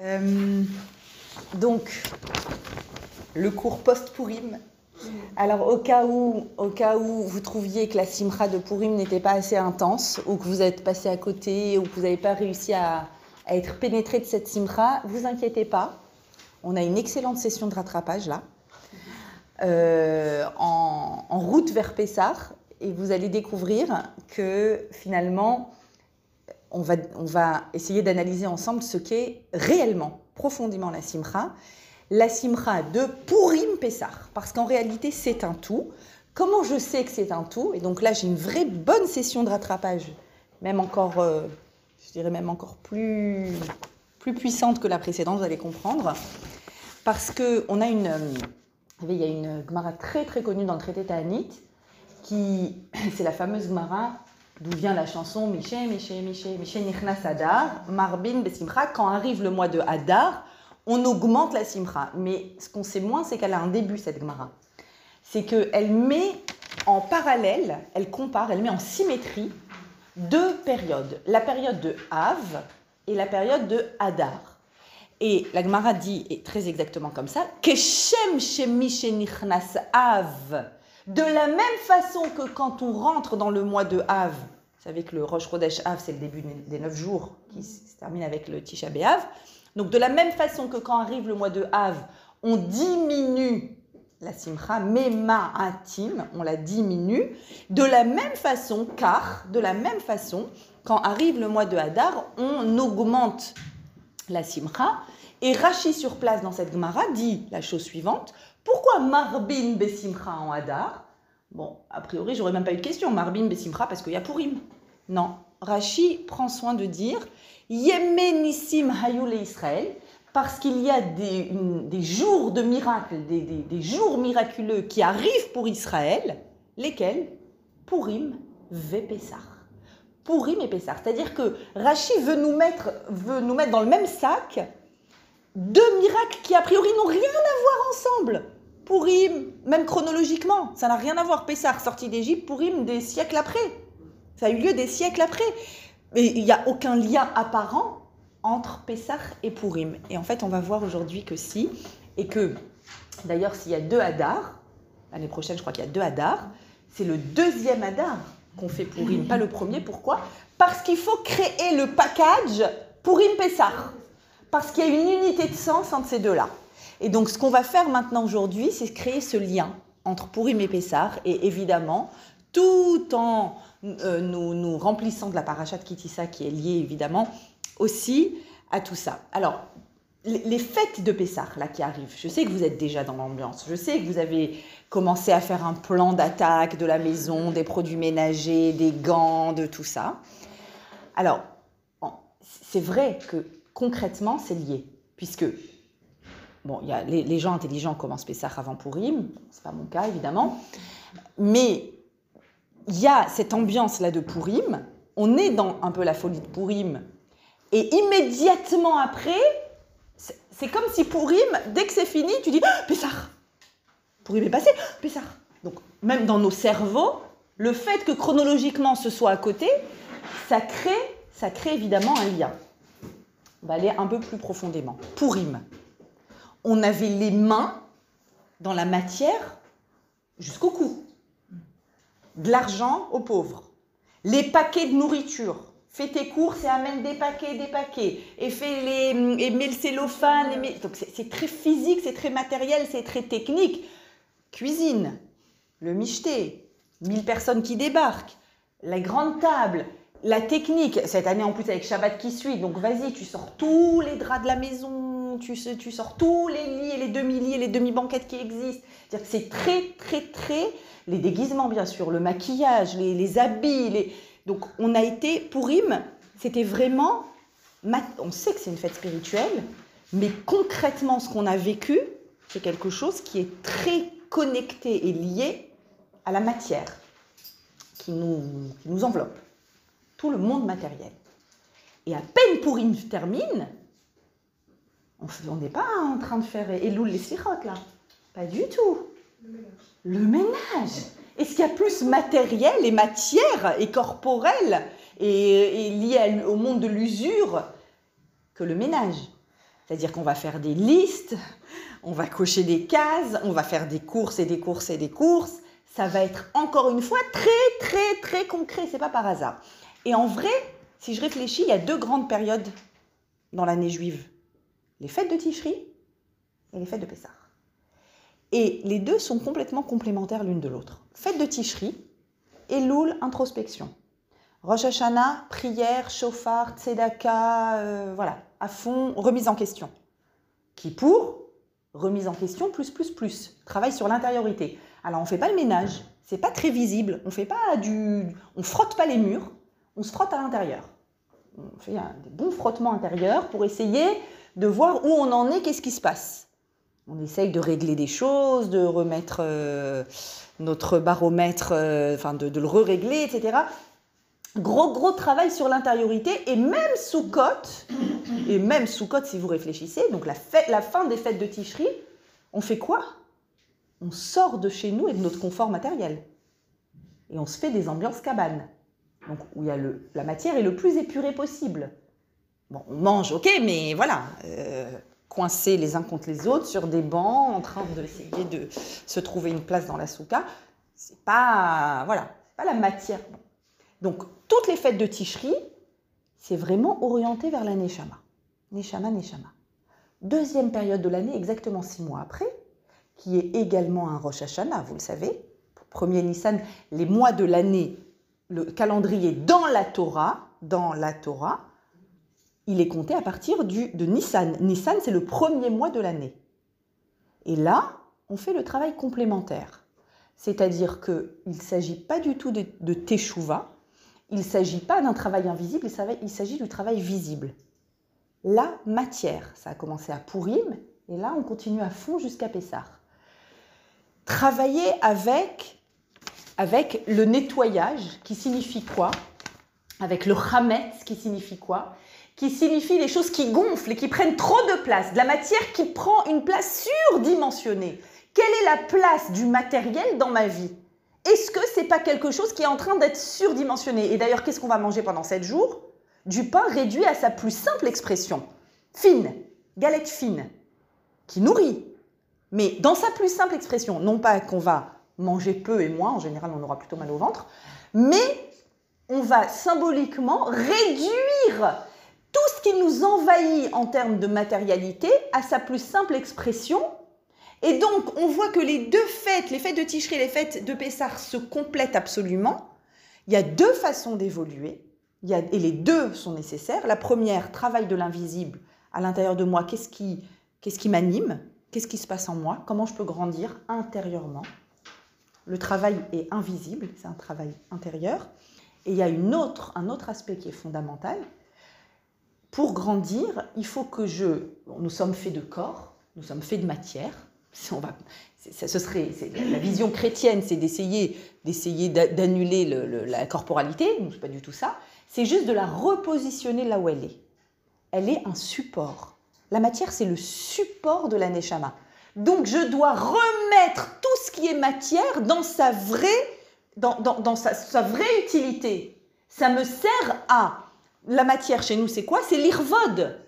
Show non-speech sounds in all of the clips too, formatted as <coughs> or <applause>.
Euh, donc, le cours post-Pourim. Alors, au cas, où, au cas où vous trouviez que la simra de Pourim n'était pas assez intense, ou que vous êtes passé à côté, ou que vous n'avez pas réussi à, à, être pénétré de cette simra, vous inquiétez pas. On a une excellente session de rattrapage là, euh, en, en, route vers Pessah, et vous allez découvrir que finalement, on va, essayer d'analyser ensemble ce qu'est réellement, profondément la simra. La simra de Purim Pessah, parce qu'en réalité c'est un tout. Comment je sais que c'est un tout? Et donc là j'ai une vraie bonne session de rattrapage, même encore, euh, je dirais même encore plus, plus puissante que la précédente, vous allez comprendre. Parce qu'on a une, il y a une Gemara très très connue dans le traité Ta'anit, qui, <coughs> c'est la fameuse Gemara d'où vient la chanson Miché, Miché, Miché, Miché Nichnas Adar, Marbin Besimcha. Quand arrive le mois de Hadar, on augmente la Simcha. Mais ce qu'on sait moins, c'est qu'elle a un début, cette Gemara. C'est qu'elle met en parallèle, elle compare, elle met en symétrie deux périodes. La période de Av et la période de Hadar. Et la Gemara dit, et très exactement comme ça, Keshem Nichnas Av. De la même façon que quand on rentre dans le mois de Av, vous savez que le Rosh Chodesh Av, c'est le début des neuf jours qui se termine avec le Tisha B'Av. Donc de la même façon que quand arrive le mois de Av, on diminue la simcha, mema intime, on la diminue. De la même façon, car, de la même façon, quand arrive le mois de Hadar, on augmente la simcha. Et Rashi sur place dans cette Gemara dit la chose suivante pourquoi Marbin Besimcha en Hadar? Bon, a priori, j'aurais même pas eu de question. Marbin Besimcha parce qu'il y a Purim. Non. Rashi prend soin de dire Yemenissim Hayule Israël parce qu'il y a des, jours de miracles, des, jours miraculeux qui arrivent pour Israël, lesquels? Purim ve Pessah. Purim et Pessah. C'est-à-dire que Rashi veut mettre, veut nous mettre dans le même sac deux miracles qui a priori n'ont rien à voir ensemble. Pourim, même chronologiquement, ça n'a rien à voir. Pessah, sorti d'Égypte, Pourim, des siècles après. Ça a eu lieu des siècles après. Et il n'y a aucun lien apparent entre Pessah et Pourim. Et en fait, on va voir aujourd'hui que si, et que d'ailleurs, s'il y a deux Hadar, l'année prochaine, je crois qu'il y a deux Hadar, c'est le deuxième Hadar qu'on fait Pourim, pas le premier. Pourquoi? Parce qu'il faut créer le package Pourim-Pessah. Parce qu'il y a une unité de sens entre ces deux-là. Et donc, ce qu'on va faire maintenant aujourd'hui, c'est créer ce lien entre Pourim et Pessar, et évidemment, tout en euh, nous, remplissant de la paracha de Kitissa qui est liée évidemment aussi à tout ça. Alors, les fêtes de Pessar, là, qui arrivent, je sais que vous êtes déjà dans l'ambiance, je sais que vous avez commencé à faire un plan d'attaque de la maison, des produits ménagers, des gants, de tout ça. Alors, c'est vrai que concrètement, c'est lié, puisque Bon, y a, les, gens intelligents commencent Pessah avant Purim, c'est pas mon cas évidemment, mais il y a cette ambiance-là de Purim, on est dans un peu la folie de Purim, et immédiatement après, c'est comme si Purim, dès que c'est fini, tu dis ah, Pessah! Purim est passé, Pessah! Donc, même dans nos cerveaux, le fait que chronologiquement ce soit à côté, ça crée, ça crée évidemment un lien. On va aller un peu plus profondément. Purim on avait les mains dans la matière jusqu'au cou. De l'argent aux pauvres. Les paquets de nourriture. Fais tes courses et amène des paquets, des paquets. Et fais les, et mets le cellophane. Donc c'est très physique, c'est très matériel, c'est très technique. Cuisine, le micheté, 1000 personnes qui débarquent, la grande table, la technique. Cette année en plus avec Shabbat qui suit, donc vas-y, tu sors tous les draps de la maison, tu, sors tous les lits et les demi-lits et les demi-banquettes qui existent. C'est-à-dire que c'est très, très, très. Les déguisements, bien sûr, le maquillage, les, habits. Donc on a été, pour Im, c'était vraiment. On sait que c'est une fête spirituelle, mais concrètement, ce qu'on a vécu, c'est quelque chose qui est très connecté et lié à la matière qui nous, enveloppe tout le monde matériel. Et à peine pour une termine, on n'est pas en train de faire Elul les sirotes là. Pas du tout. Le ménage. Est-ce qu'il y a plus matériel et matière et corporel et, et lié au monde de l'usure que le ménage? C'est-à-dire qu'on va faire des listes, on va cocher des cases, on va faire des courses et des courses et des courses. Ça va être encore une fois très très très concret, c'est pas par hasard. Et en vrai, si je réfléchis, il y a deux grandes périodes dans l'année juive. Les fêtes de Tishri et les fêtes de Pessah. Et les deux sont complètement complémentaires l'une de l'autre. Fête de Tishri, Elul, introspection. Rosh Hashanah, prière, chauffard, tzedaka, euh, voilà, à fond, remise en question. Kippour, remise en question, plus, plus, plus. Travail sur l'intériorité. Alors, on ne fait pas le ménage, c'est pas très visible, on fait pas du... On frotte pas les murs, on se frotte à l'intérieur. On fait un, des bons frottements intérieurs pour essayer de voir où on en est, qu'est-ce qui se passe. On essaye de régler des choses, de remettre euh, notre baromètre, euh, enfin de, le re-régler, etc. Gros, gros travail sur l'intériorité et même sous cote, et même sous cote si vous réfléchissez, donc la, fête, la fin des fêtes de Ticherie, on fait quoi? On sort de chez nous et de notre confort matériel. Et on se fait des ambiances cabanes, donc où il y a le, la matière est le plus épurée possible. On mange, ok, mais voilà, euh, coincés les uns contre les autres sur des bancs, en train d'essayer de se trouver une place dans la souka, c'est pas, voilà, pas la matière. Donc, toutes les fêtes de Tishri, c'est vraiment orienté vers la Neshama. Neshama, Neshama. Deuxième période de l'année, exactement six mois après, qui est également un Rosh Hashanah, vous le savez. Premier Nissan, les mois de l'année, le calendrier dans la Torah, dans la Torah, il est compté à partir du, de Nissan. Nissan, c'est le premier mois de l'année. Et là, on fait le travail complémentaire. C'est-à-dire qu'il ne s'agit pas du tout de, de Teshuvah, il ne s'agit pas d'un travail invisible, il s'agit du travail visible. La matière, ça a commencé à Pourim, et là on continue à fond jusqu'à Pessah. Travailler avec, avec le nettoyage, qui signifie quoi? Avec le chametz, qui signifie quoi? Qui signifie les choses qui gonflent et qui prennent trop de place, de la matière qui prend une place surdimensionnée. Quelle est la place du matériel dans ma vie? Est-ce que c'est pas quelque chose qui est en train d'être surdimensionné? Et d'ailleurs, qu'est-ce qu'on va manger pendant 7 jours? Du pain réduit à sa plus simple expression, fine, galette fine, qui nourrit. Mais dans sa plus simple expression, non pas qu'on va manger peu et moins, en général on aura plutôt mal au ventre, mais on va symboliquement réduire qui nous envahit en termes de matérialité à sa plus simple expression et donc, on voit que les deux fêtes, les fêtes de Ticherie et les fêtes de Pessah, se complètent absolument. Il y a deux façons d'évoluer, et les deux sont nécessaires. La première, travail de l'invisible à l'intérieur de moi. Qu'est-ce qui, qu'est-ce qui m'anime? Qu'est-ce qui se passe en moi? Comment je peux grandir intérieurement? Le travail est invisible, c'est un travail intérieur. Et il y a une autre, un autre aspect qui est fondamental. Pour grandir, il faut que je... Nous sommes faits de corps, nous sommes faits de matière, on va, ce serait la vision chrétienne, c'est d'essayer d'essayer d'annuler le, le, la corporalité, c'est pas du tout ça. C'est juste de la repositionner là où elle est. Elle est un support. La matière, c'est le support de la neshama. Donc, je dois remettre tout ce qui est matière dans sa vraie, dans, dans, dans sa, vraie utilité. Ça me sert à la matière chez nous, c'est quoi? C'est l'irvod.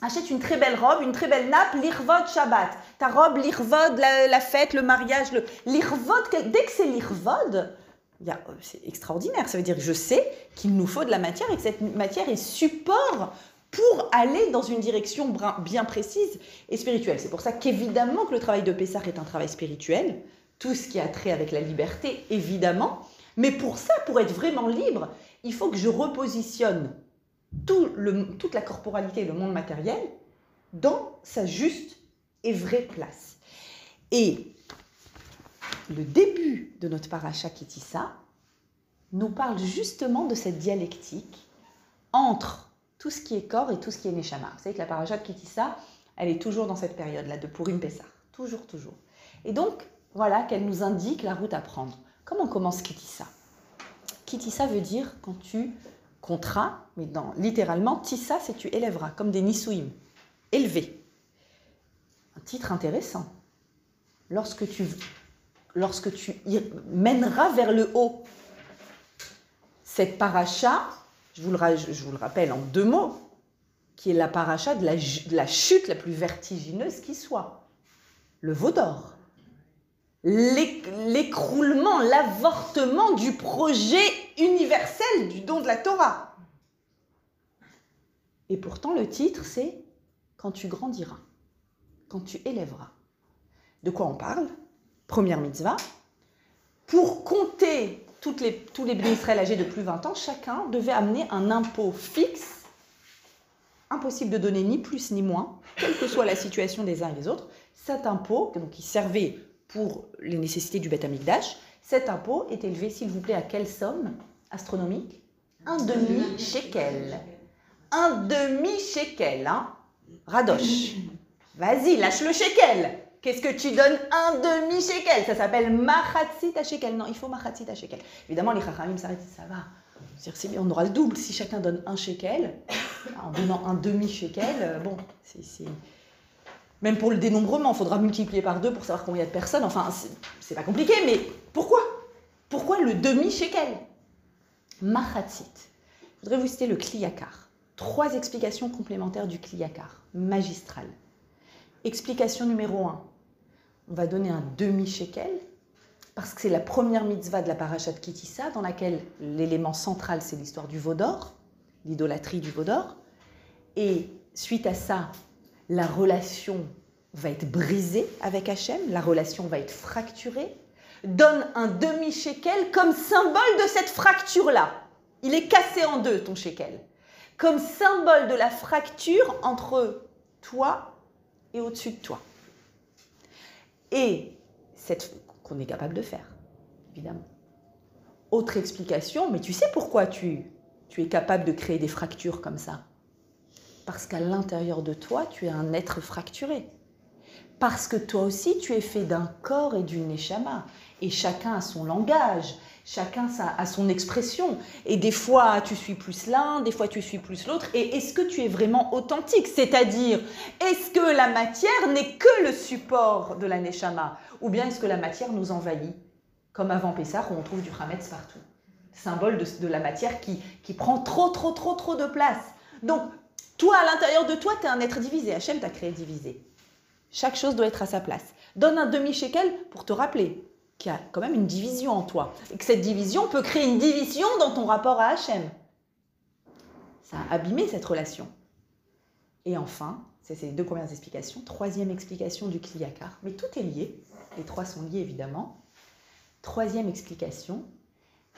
Achète une très belle robe, une très belle nappe, l'irvod Shabbat. Ta robe, l'irvod, la, fête, le mariage, le l'irvod. Dès que c'est l'irvod, c'est extraordinaire. Ça veut dire que je sais qu'il nous faut de la matière et que cette matière est support pour aller dans une direction bien précise et spirituelle. C'est pour ça qu'évidemment que le travail de Pessah est un travail spirituel, tout ce qui a trait avec la liberté, évidemment. Mais pour ça, pour être vraiment libre, il faut que je repositionne toute la corporalité et le monde matériel dans sa juste et vraie place. Et le début de notre paracha Kitissa nous parle justement de cette dialectique entre tout ce qui est corps et tout ce qui est Neshama. Vous savez que la paracha de Kitissa, elle est toujours dans cette période-là, de Purim Pessah. Toujours, toujours. Et donc, voilà qu'elle nous indique la route à prendre. Comment commence Kitissa Kitissa veut dire quand tu contrat, mais littéralement, tissa, c'est tu élèveras, comme des nisouim, élever. Un titre intéressant. Lorsque tu, lorsque tu mèneras vers le haut, cette paracha, je vous, le, rappelle en deux mots, qui est la paracha de la, de la chute la plus vertigineuse qui soit, le veau d'or. L'écroulement, l'avortement du projet universel du don de la Torah. Et pourtant, le titre, c'est Quand tu grandiras, quand tu élèveras. De quoi on parle? Première mitzvah. Pour compter les, tous les bénéficiaires âgés de plus de 20 ans, chacun devait amener un impôt fixe, impossible de donner ni plus ni moins, quelle que soit la situation des uns et des autres. Cet impôt, donc, qui servait pour les nécessités du Beth Amikdash, cet impôt est élevé, s'il vous plaît, à quelle somme astronomique? Un demi-shekel. Un demi-shekel, hein? Radoche. Vas-y, lâche le shekel. Qu'est-ce que tu donnes? Un demi-shekel. Ça s'appelle machatzit à shekel. Non, il faut machatzit à shekel. Évidemment, les chachamim s'arrêtent, ça va. On aura le double. Si chacun donne un shekel, en donnant un demi-shekel, euh, bon, c'est. Même pour le dénombrement, il faudra multiplier par deux pour savoir combien y a de personnes. Enfin, c'est pas compliqué, mais pourquoi? Pourquoi le demi-shekel? Machatzit. Je voudrais vous citer le Kliyakar. Trois explications complémentaires du Kliyakar, magistral. Explication numéro un on va donner un demi-shekel, parce que c'est la première mitzvah de la paracha de Kitissa, dans laquelle l'élément central, c'est l'histoire du veau d'or, l'idolâtrie du veau d'or. Et suite à ça, la relation va être brisée avec Hachem, la relation va être fracturée. Donne un demi-shekel comme symbole de cette fracture-là. Il est cassé en deux, ton shekel. Comme symbole de la fracture entre toi et au-dessus de toi et cette qu'on est capable de faire, évidemment. Autre explication, mais tu sais pourquoi tu, tu es capable de créer des fractures comme ça? Parce qu'à l'intérieur de toi, tu es un être fracturé. Parce que toi aussi, tu es fait d'un corps et d'une neshama. Et chacun a son langage, chacun a son expression. Et des fois, tu suis plus l'un, des fois, tu suis plus l'autre. Et est-ce que tu es vraiment authentique? C'est-à-dire, est-ce que la matière n'est que le support de la Neshama? Ou bien est-ce que la matière nous envahit? Comme avant Pessah, où on trouve du Hametz partout. Symbole de, la matière qui, qui prend trop, trop, trop, trop de place. Donc, toi, à l'intérieur de toi, tu es un être divisé. Hachem t'a créé divisé. Chaque chose doit être à sa place. Donne un demi-shekel pour te rappeler qu'il y a quand même une division en toi. Et que cette division peut créer une division dans ton rapport à Hachem. Ça a abîmé cette relation. Et enfin, c'est ces deux premières explications. Troisième explication du Kliyakar. Mais tout est lié. Les trois sont liés évidemment. Troisième explication.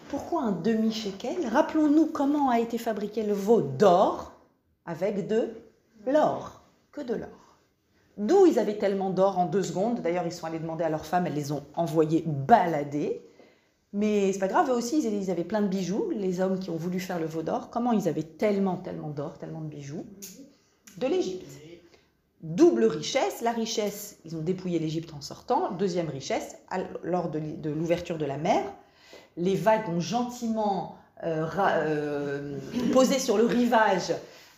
Pourquoi un demi-shekel? Rappelons-nous comment a été fabriqué le veau d'or avec de l'or. Que de l'or. D'où ils avaient tellement d'or en deux secondes. D'ailleurs, ils sont allés demander à leurs femmes, elles les ont envoyées balader. Mais c'est pas grave, eux aussi, ils avaient plein de bijoux, les hommes qui ont voulu faire le veau d'or. Comment ils avaient tellement, tellement d'or, tellement de bijoux? De l'Égypte. Double richesse. La richesse, ils ont dépouillé l'Égypte en sortant. Deuxième richesse, lors de l'ouverture de la mer, les vagues ont gentiment euh, euh, posé sur le rivage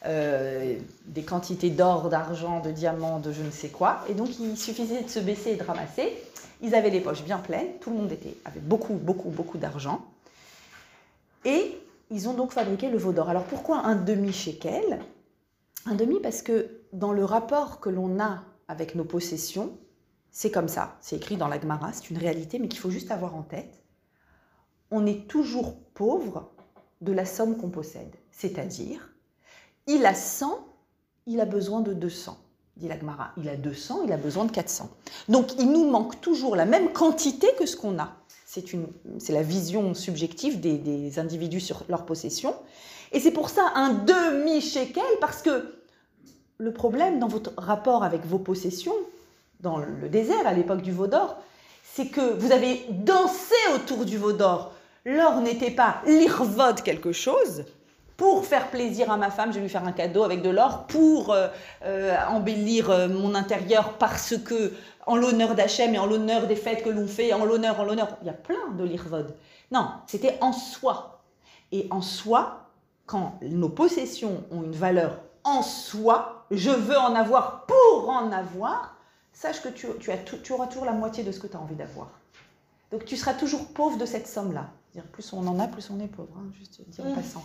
euh, des quantités d'or, d'argent, de diamants, de je ne sais quoi. Et donc il suffisait de se baisser et de ramasser. Ils avaient les poches bien pleines, tout le monde était, avait beaucoup, beaucoup, beaucoup d'argent. Et ils ont donc fabriqué le veau d'or. Alors pourquoi un demi-shekel Un demi parce que dans le rapport que l'on a avec nos possessions, c'est comme ça, c'est écrit dans la Gemara, c'est une réalité, mais qu'il faut juste avoir en tête. On est toujours pauvre de la somme qu'on possède. C'est-à-dire, il a 100, il a besoin de 200, dit l'Agmara. Il a 200, il a besoin de 400. Donc il nous manque toujours la même quantité que ce qu'on a. C'est la vision subjective des, individus sur leur possession. Et c'est pour ça un demi-shekel, parce que le problème dans votre rapport avec vos possessions, dans le désert à l'époque du veau d'or, c'est que vous avez dansé autour du veau d'or. L'or n'était pas l'irvod quelque chose, pour faire plaisir à ma femme, je vais lui faire un cadeau avec de l'or pour euh, euh, embellir euh, mon intérieur parce que, en l'honneur d'Hachem et en l'honneur des fêtes que l'on fait, en l'honneur, en l'honneur, il y a plein de l'irvod. Non, c'était en soi. Et en soi, quand nos possessions ont une valeur en soi, je veux en avoir pour en avoir, sache que tu, as tu auras toujours la moitié de ce que tu as envie d'avoir. Donc tu seras toujours pauvre de cette somme-là. Plus on en a, plus on est pauvre, hein, juste dire en mm. passant.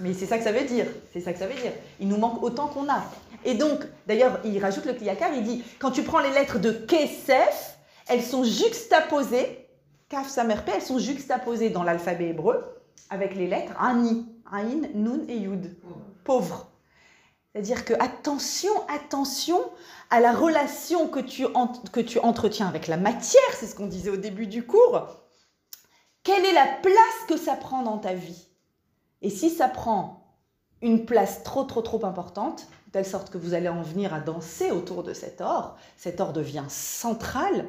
Mais c'est ça que ça veut dire. C'est ça que ça veut dire. Il nous manque autant qu'on a. Et donc, d'ailleurs, il rajoute le Kliyakar, il dit quand tu prends les lettres de Kesef, elles sont juxtaposées, Kaf, Samer, P, elles sont juxtaposées dans l'alphabet hébreu avec les lettres Ani, Ain, Nun et Yud. Pauvre. C'est-à-dire que attention, attention à la relation que tu, que tu entretiens avec la matière, c'est ce qu'on disait au début du cours. Quelle est la place que ça prend dans ta vie? Et si ça prend une place trop, trop, trop importante, de telle sorte que vous allez en venir à danser autour de cet or, cet or devient central,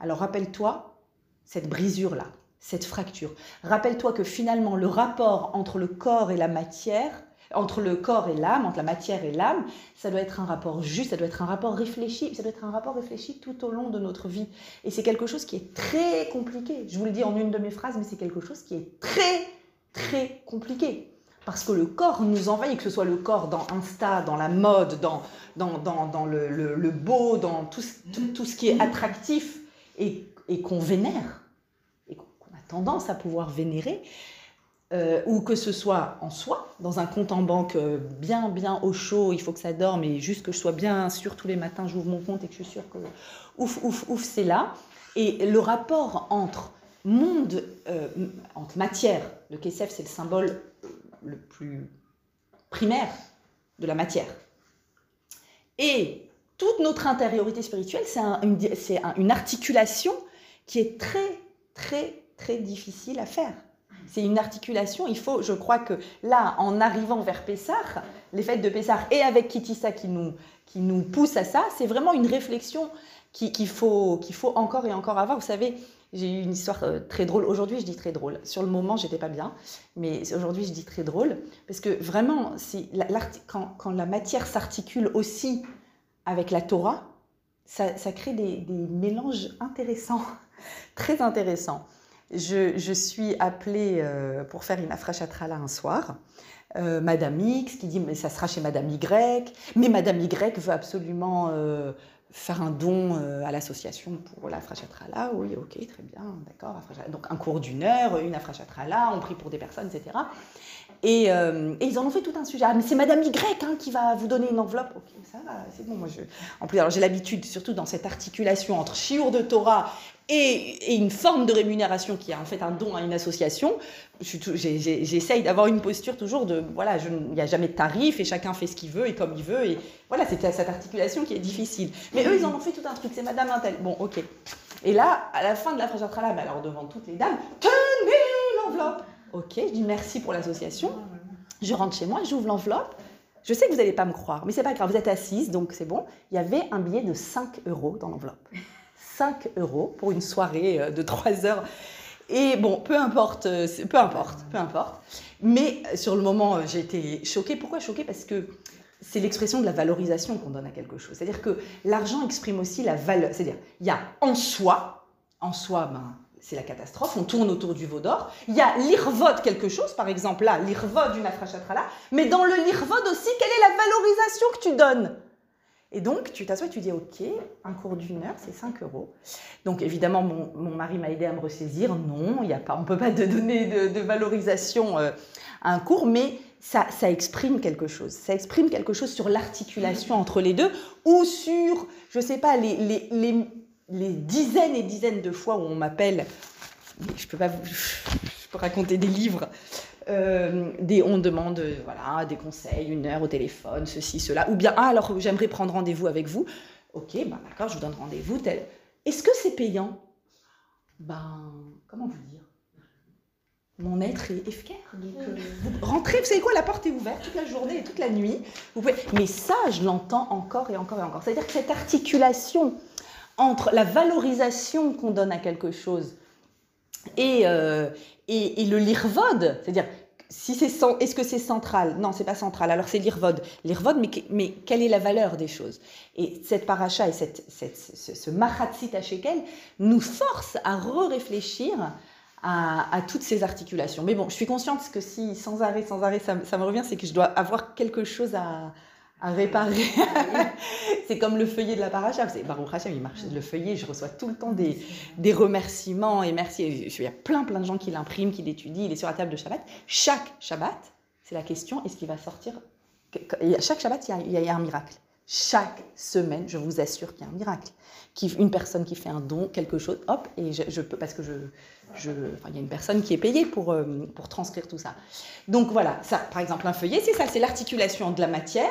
alors rappelle-toi cette brisure-là, cette fracture. Rappelle-toi que finalement le rapport entre le corps et la matière entre le corps et l'âme, entre la matière et l'âme, ça doit être un rapport juste, ça doit être un rapport réfléchi, ça doit être un rapport réfléchi tout au long de notre vie. Et c'est quelque chose qui est très compliqué. Je vous le dis en une de mes phrases, mais c'est quelque chose qui est très, très compliqué. Parce que le corps nous envahit, que ce soit le corps dans Insta, dans la mode, dans, dans, dans, dans le, le, beau, dans tout, tout, ce qui est attractif et, et qu'on vénère, et qu'on a tendance à pouvoir vénérer. Euh, ou que ce soit en soi, dans un compte en banque euh, bien, bien au chaud, il faut que ça dorme, et juste que je sois bien sûr tous les matins, j'ouvre mon compte et que je suis sûre que ouf, ouf, ouf, c'est là. Et le rapport entre monde, euh, entre matière, le KSF c'est le symbole le plus primaire de la matière, et toute notre intériorité spirituelle, c'est une, articulation qui est très, très, très difficile à faire. C'est une articulation. Il faut, je crois que là, en arrivant vers Pessah, les fêtes de Pessah et avec Kitissa qui nous, qui nous pousse à ça, c'est vraiment une réflexion qu'il faut, qu'il faut encore et encore avoir. Vous savez, j'ai eu une histoire euh, très drôle. Aujourd'hui, je dis très drôle. Sur le moment, j'étais pas bien, mais aujourd'hui, je dis très drôle parce que vraiment, quand, la matière s'articule aussi avec la Torah, ça, crée des, mélanges intéressants, <laughs> très intéressants je, suis appelée euh, pour faire une afrachatrala un soir. Euh, Madame X qui dit mais ça sera chez Madame Y, mais Madame Y veut absolument faire un don à l'association pour la là. Oui, ok, très bien, d'accord. Donc un cours d'une heure, une là, on prie pour des personnes, etc. Et, ils en ont fait tout un sujet. Ah, mais c'est Madame Y hein, qui va vous donner une enveloppe. Ok, ça c'est bon. Moi, je... En plus, alors j'ai l'habitude, surtout dans cette articulation entre chiour de Torah et, une forme de rémunération qui est en fait un don à une association. J'essaye d'avoir une posture toujours de, voilà, il n'y a jamais de tarif et chacun fait ce qu'il veut et comme il veut. Et voilà, c'est cette articulation qui est difficile. Mais eux, ils en ont fait tout un truc, c'est Madame Intel. Bon, ok. Et là, à la fin de la là, mais alors devant toutes les dames, tenez l'enveloppe. Ok, je dis merci pour l'association. Je rentre chez moi, j'ouvre l'enveloppe. Je sais que vous n'allez pas me croire, mais c'est pas grave, vous êtes assise, donc c'est bon. Il y avait un billet de 5 euros dans l'enveloppe. 5 euros pour une soirée euh, de 3 heures. Et bon, peu importe, euh, peu importe, peu importe. Mais euh, sur le moment, j'ai été choquée. Pourquoi choquée? Parce que c'est l'expression de la valorisation qu'on donne à quelque chose. C'est-à-dire que l'argent exprime aussi la valeur. C'est-à-dire, il y a en soi, en soi, ben, c'est la catastrophe, on tourne autour du veau d'or. Il y a l'irvod quelque chose, par exemple là, l'irvod d'une afrachatrala, mais dans le l'irvod aussi, quelle est la valorisation que tu donnes? Et donc, tu t'assois tu dis, OK, un cours d'une heure, c'est 5 euros. Donc, évidemment, mon, mari m'a aidé à me ressaisir. Non, y a pas, on ne peut pas te donner de, valorisation euh, à un cours, mais ça, ça, exprime quelque chose. Ça exprime quelque chose sur l'articulation entre les deux ou sur, je ne sais pas, les, les, les, les, dizaines et dizaines de fois où on m'appelle, je peux pas vous, je peux raconter des livres euh, des, on demande voilà, des conseils, une heure au téléphone, ceci, cela. Ou bien, ah, alors j'aimerais prendre rendez-vous avec vous. Ok, ben, d'accord, je vous donne rendez-vous. Est-ce que c'est payant? Ben, comment vous dire? Mon être est efficace. Euh, vous rentrez, vous savez quoi, la porte est ouverte toute la journée et toute la nuit. Vous pouvez... Mais ça, je l'entends encore et encore et encore. C'est-à-dire que cette articulation entre la valorisation qu'on donne à quelque chose et, euh, et, le lirvod, c'est-à-dire si c'est est-ce que c'est central? Non, c'est pas central. Alors c'est l'irvod. L'irvod, mais, mais quelle est la valeur des choses? Et cette paracha et cette, ce, ce machatzit shekel nous force à re-réfléchir à, toutes ces articulations. Mais bon, je suis consciente que si sans arrêt, sans arrêt, ça me revient, c'est que je dois avoir quelque chose à, à réparer. <laughs> c'est comme le feuillet de la paracha. C'est Baruch il marche le feuillet. Je reçois tout le temps des, des remerciements et merci. Il y a plein, plein de gens qui l'impriment, qui l'étudient. Il est sur la table de Shabbat. Chaque Shabbat, C'est la question, est-ce qu'il va sortir chaque Shabbat, il y, a, un miracle. Chaque semaine, je vous assure qu'il y a un miracle. Une personne qui fait un don, quelque chose, hop, et je, peux, parce que je, il y a une personne qui est payée pour, euh, pour transcrire tout ça. Donc voilà, ça, par exemple, un feuillet, c'est ça, c'est l'articulation de la matière,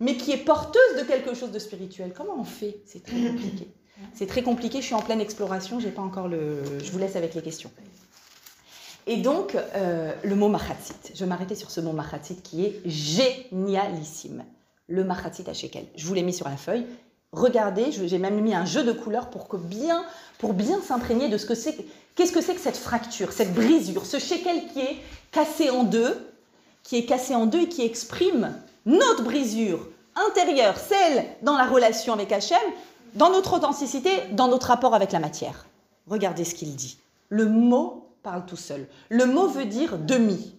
mais qui est porteuse de quelque chose de spirituel. Comment on fait? C'est très compliqué. <laughs> C'est très compliqué, je suis en pleine exploration, j'ai pas encore le. Je vous laisse avec les questions. Et donc, euh, le mot machatzit. Je vais m'arrêter sur ce mot machatzit qui est génialissime. Le machatzit à Shekel. Je vous l'ai mis sur la feuille. Regardez, j'ai même mis un jeu de couleurs pour, que bien, pour bien s'imprégner de ce que c'est. Qu'est-ce que c'est que cette fracture, cette brisure, ce Shekel qui est cassé en deux, qui est cassé en deux et qui exprime notre brisure intérieure, celle dans la relation avec Hachem, dans notre authenticité, dans notre rapport avec la matière. Regardez ce qu'il dit. Le mot parle tout seul. Le mot veut dire demi.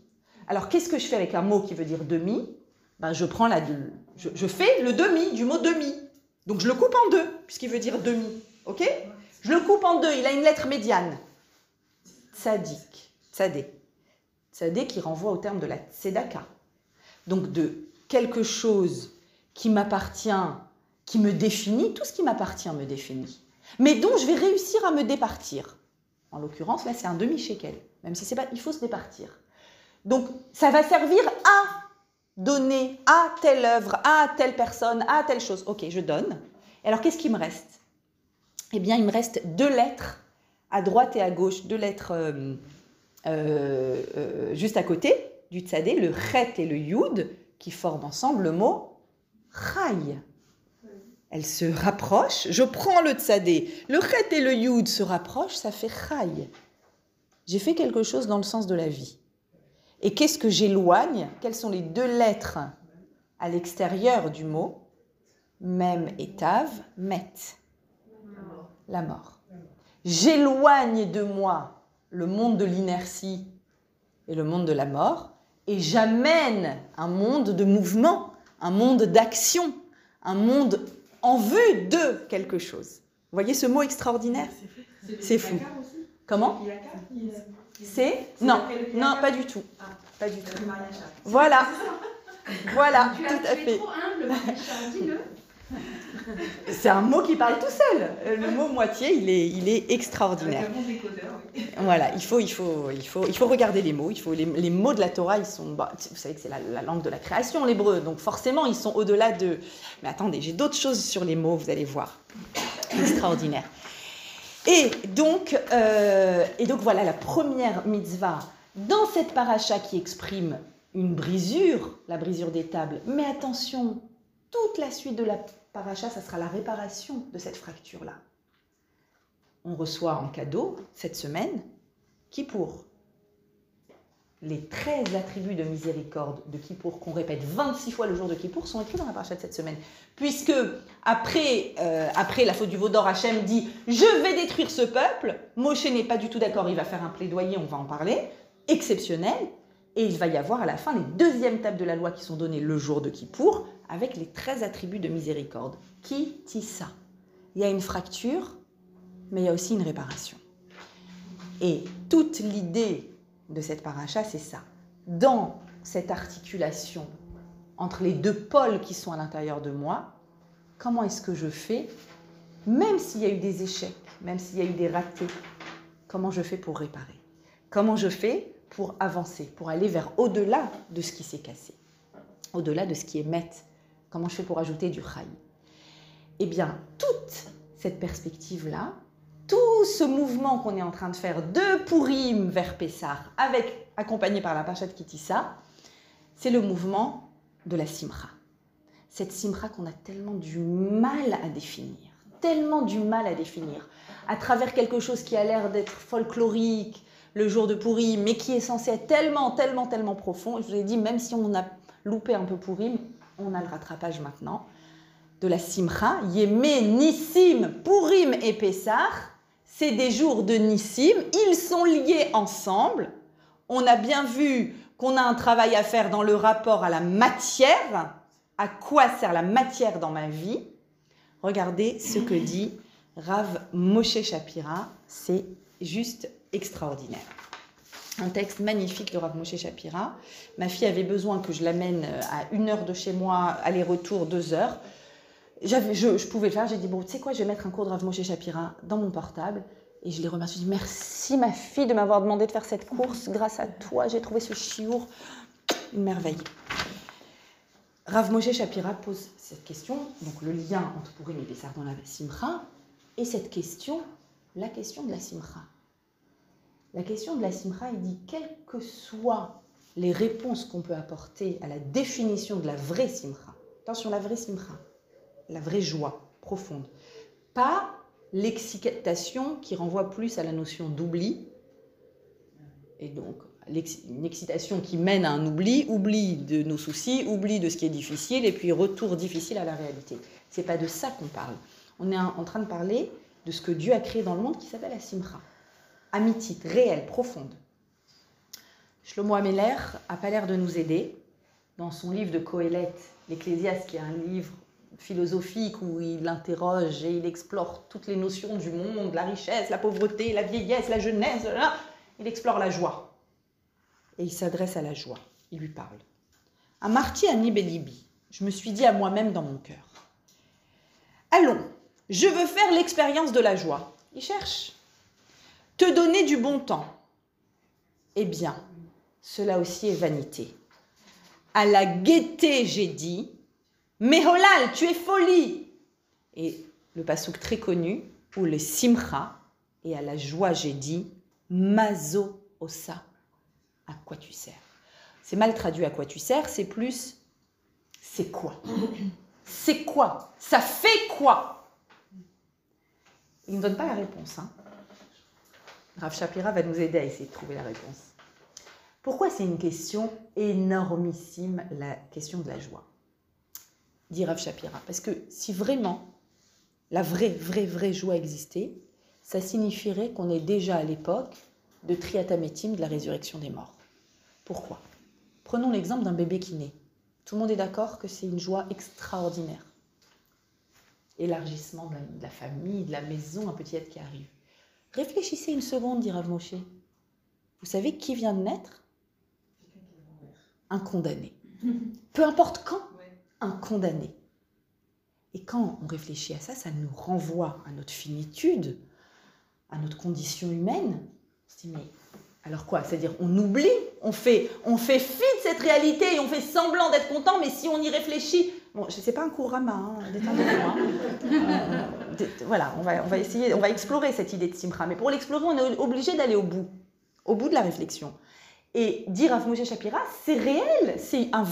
Alors qu'est-ce que je fais avec un mot qui veut dire demi? Ben, je, prends la, je, je fais le demi du mot demi. Donc je le coupe en deux, puisqu'il veut dire demi. Ok? Je le coupe en deux, il a une lettre médiane. Tzadik, tzadé. Tzadé qui renvoie au terme de la tzedaka. Donc de quelque chose qui m'appartient, qui me définit, tout ce qui m'appartient me définit, mais dont je vais réussir à me départir. En l'occurrence, là, c'est un demi-shekel. Même si c'est pas, il faut se départir. Donc, ça va servir à donner à telle œuvre, à telle personne, à telle chose. Ok, je donne. alors, qu'est-ce qui me reste? Eh bien, il me reste deux lettres à droite et à gauche, deux lettres euh, euh, euh, juste à côté du tzadé, le chet et le yud, qui forment ensemble le mot chai. Elle se rapproche, je prends le tzadé, le chet et le yud se rapprochent, ça fait chai. J'ai fait quelque chose dans le sens de la vie. Et qu'est-ce que j'éloigne? Quelles sont les deux lettres à l'extérieur du mot? Mem et tav, met. La mort. J'éloigne de moi le monde de l'inertie et le monde de la mort, et j'amène un monde de mouvement, un monde d'action, un monde en vue de quelque chose. Vous voyez ce mot extraordinaire C'est fou. Comment C'est Non, non, pas du tout. Ah. Pas du tout. Voilà. Voilà, tout à fait. C'est un mot qui parle tout seul. Le mot moitié, il est, il est extraordinaire. Voilà, il faut, il, faut, il, faut, il faut regarder les mots. Il faut, les, les mots de la Torah, ils sont. Bah, vous savez que c'est la, langue de la création, l'hébreu. Donc forcément, ils sont au-delà de. Mais attendez, j'ai d'autres choses sur les mots, vous allez voir. Extraordinaire. Et donc, euh, et donc voilà la première mitzvah dans cette paracha qui exprime une brisure, la brisure des tables. Mais attention, toute la suite de la paracha, ça sera la réparation de cette fracture-là. On reçoit en cadeau cette semaine Kippour. Les 13 attributs de miséricorde de Kippour qu'on répète 26 fois le jour de Kippour sont écrits dans la paracha de cette semaine. Puisque après, euh, après la faute du veau d'or, Hachem dit Je vais détruire ce peuple. Moshe n'est pas du tout d'accord, il va faire un plaidoyer, on va en parler, exceptionnel. Et il va y avoir à la fin les deuxièmes tables de la loi qui sont données le jour de Kippour, avec les 13 attributs de miséricorde. Qui tissa? Il y a une fracture, mais il y a aussi une réparation. Et toute l'idée de cette paracha, c'est ça. Dans cette articulation entre les deux pôles qui sont à l'intérieur de moi, comment est-ce que je fais, même s'il y a eu des échecs, même s'il y a eu des ratés, comment je fais pour réparer? Comment je fais pour avancer, pour aller vers au-delà de ce qui s'est cassé, au-delà de ce qui est met Comment je fais pour ajouter du rail Eh bien, toute cette perspective-là, tout ce mouvement qu'on est en train de faire de Pourim vers Pessar, avec, accompagné par la Pachat Kitissa, c'est le mouvement de la Simra. Cette Simra qu'on a tellement du mal à définir, tellement du mal à définir, à travers quelque chose qui a l'air d'être folklorique, le jour de Pourim, mais qui est censé être tellement, tellement, tellement profond. Je vous ai dit, même si on a loupé un peu Pourim, on a le rattrapage maintenant de la Simcha. Yémé, Nissim, Pourim et Pessah, c'est des jours de Nissim. Ils sont liés ensemble. On a bien vu qu'on a un travail à faire dans le rapport à la matière. À quoi sert la matière dans ma vie Regardez ce que dit Rav Moshe Shapira. C'est juste extraordinaire. Un texte magnifique de Rav Moshe Shapira. Ma fille avait besoin que je l'amène à une heure de chez moi, aller-retour deux heures. Je, pouvais le faire. J'ai dit bon, tu sais quoi, je vais mettre un cours de Rav Moshe Shapira dans mon portable. Et je l'ai remercié. Je dit merci ma fille de m'avoir demandé de faire cette course. Grâce à toi, j'ai trouvé ce chiour une merveille. Rav Moshe Shapira pose cette question, donc le lien entre Purim et Pessah dans la Simcha, et cette question, la question de la Simcha. La question de la Simcha, il dit, quelles que soient les réponses qu'on peut apporter à la définition de la vraie Simcha, attention, la vraie Simcha, la vraie joie profonde, pas l'excitation qui renvoie plus à la notion d'oubli, et donc une excitation qui mène à un oubli, oubli de nos soucis, oubli de ce qui est difficile, et puis retour difficile à la réalité. C'est pas de ça qu'on parle. On est en train de parler de ce que Dieu a créé dans le monde qui s'appelle la simcha. Amitite, réelle, profonde. Shlomo Ameler a pas l'air de nous aider. Dans son livre de Coëlette, l'Ecclésiaste, qui est un livre philosophique où il interroge et il explore toutes les notions du monde, la richesse, la pauvreté, la vieillesse, la jeunesse, il explore la joie et il s'adresse à la joie. Il lui parle. Amarti Ani Belibi, je me suis dit à moi-même dans mon cœur Allons, je veux faire l'expérience de la joie. Il cherche. Te donner du bon temps. Eh bien, cela aussi est vanité. À la gaieté, j'ai dit Mais Holal, tu es folie Et le pasouk très connu, où le simcha, et à la joie, j'ai dit Mazo osa à quoi tu sers? C'est mal traduit à quoi tu sers, c'est plus c'est quoi? C'est quoi? Ça fait quoi? Il ne donne pas la réponse. Hein. Rav Shapira va nous aider à essayer de trouver la réponse. Pourquoi c'est une question énormissime, la question de la joie? Dit Rav Shapira. Parce que si vraiment la vraie, vraie, vraie joie existait, ça signifierait qu'on est déjà à l'époque de Triatamétim, de la résurrection des morts. Pourquoi? Prenons l'exemple d'un bébé qui naît. Tout le monde est d'accord que c'est une joie extraordinaire. Élargissement de la, famille, de la maison, un petit être qui arrive. Réfléchissez une seconde, dit Rav Moshe. Vous savez qui vient de naître? Un condamné. <laughs> Peu importe quand, un condamné. Et quand on réfléchit à ça, ça nous renvoie à notre finitude, à notre condition humaine. On se dit, mais alors quoi? C'est-à-dire on oublie, on fait, on fait fi de cette réalité et on fait semblant d'être content, mais si on y réfléchit, bon, je sais pas un cours Rama, hein, détendez-vous. Hein. Euh, voilà, on va, on va essayer, on va explorer cette idée de Simra, mais pour l'explorer, on est obligé d'aller au bout, au bout de la réflexion. Et dire à Moshe Shapira, c'est réel, c'est un,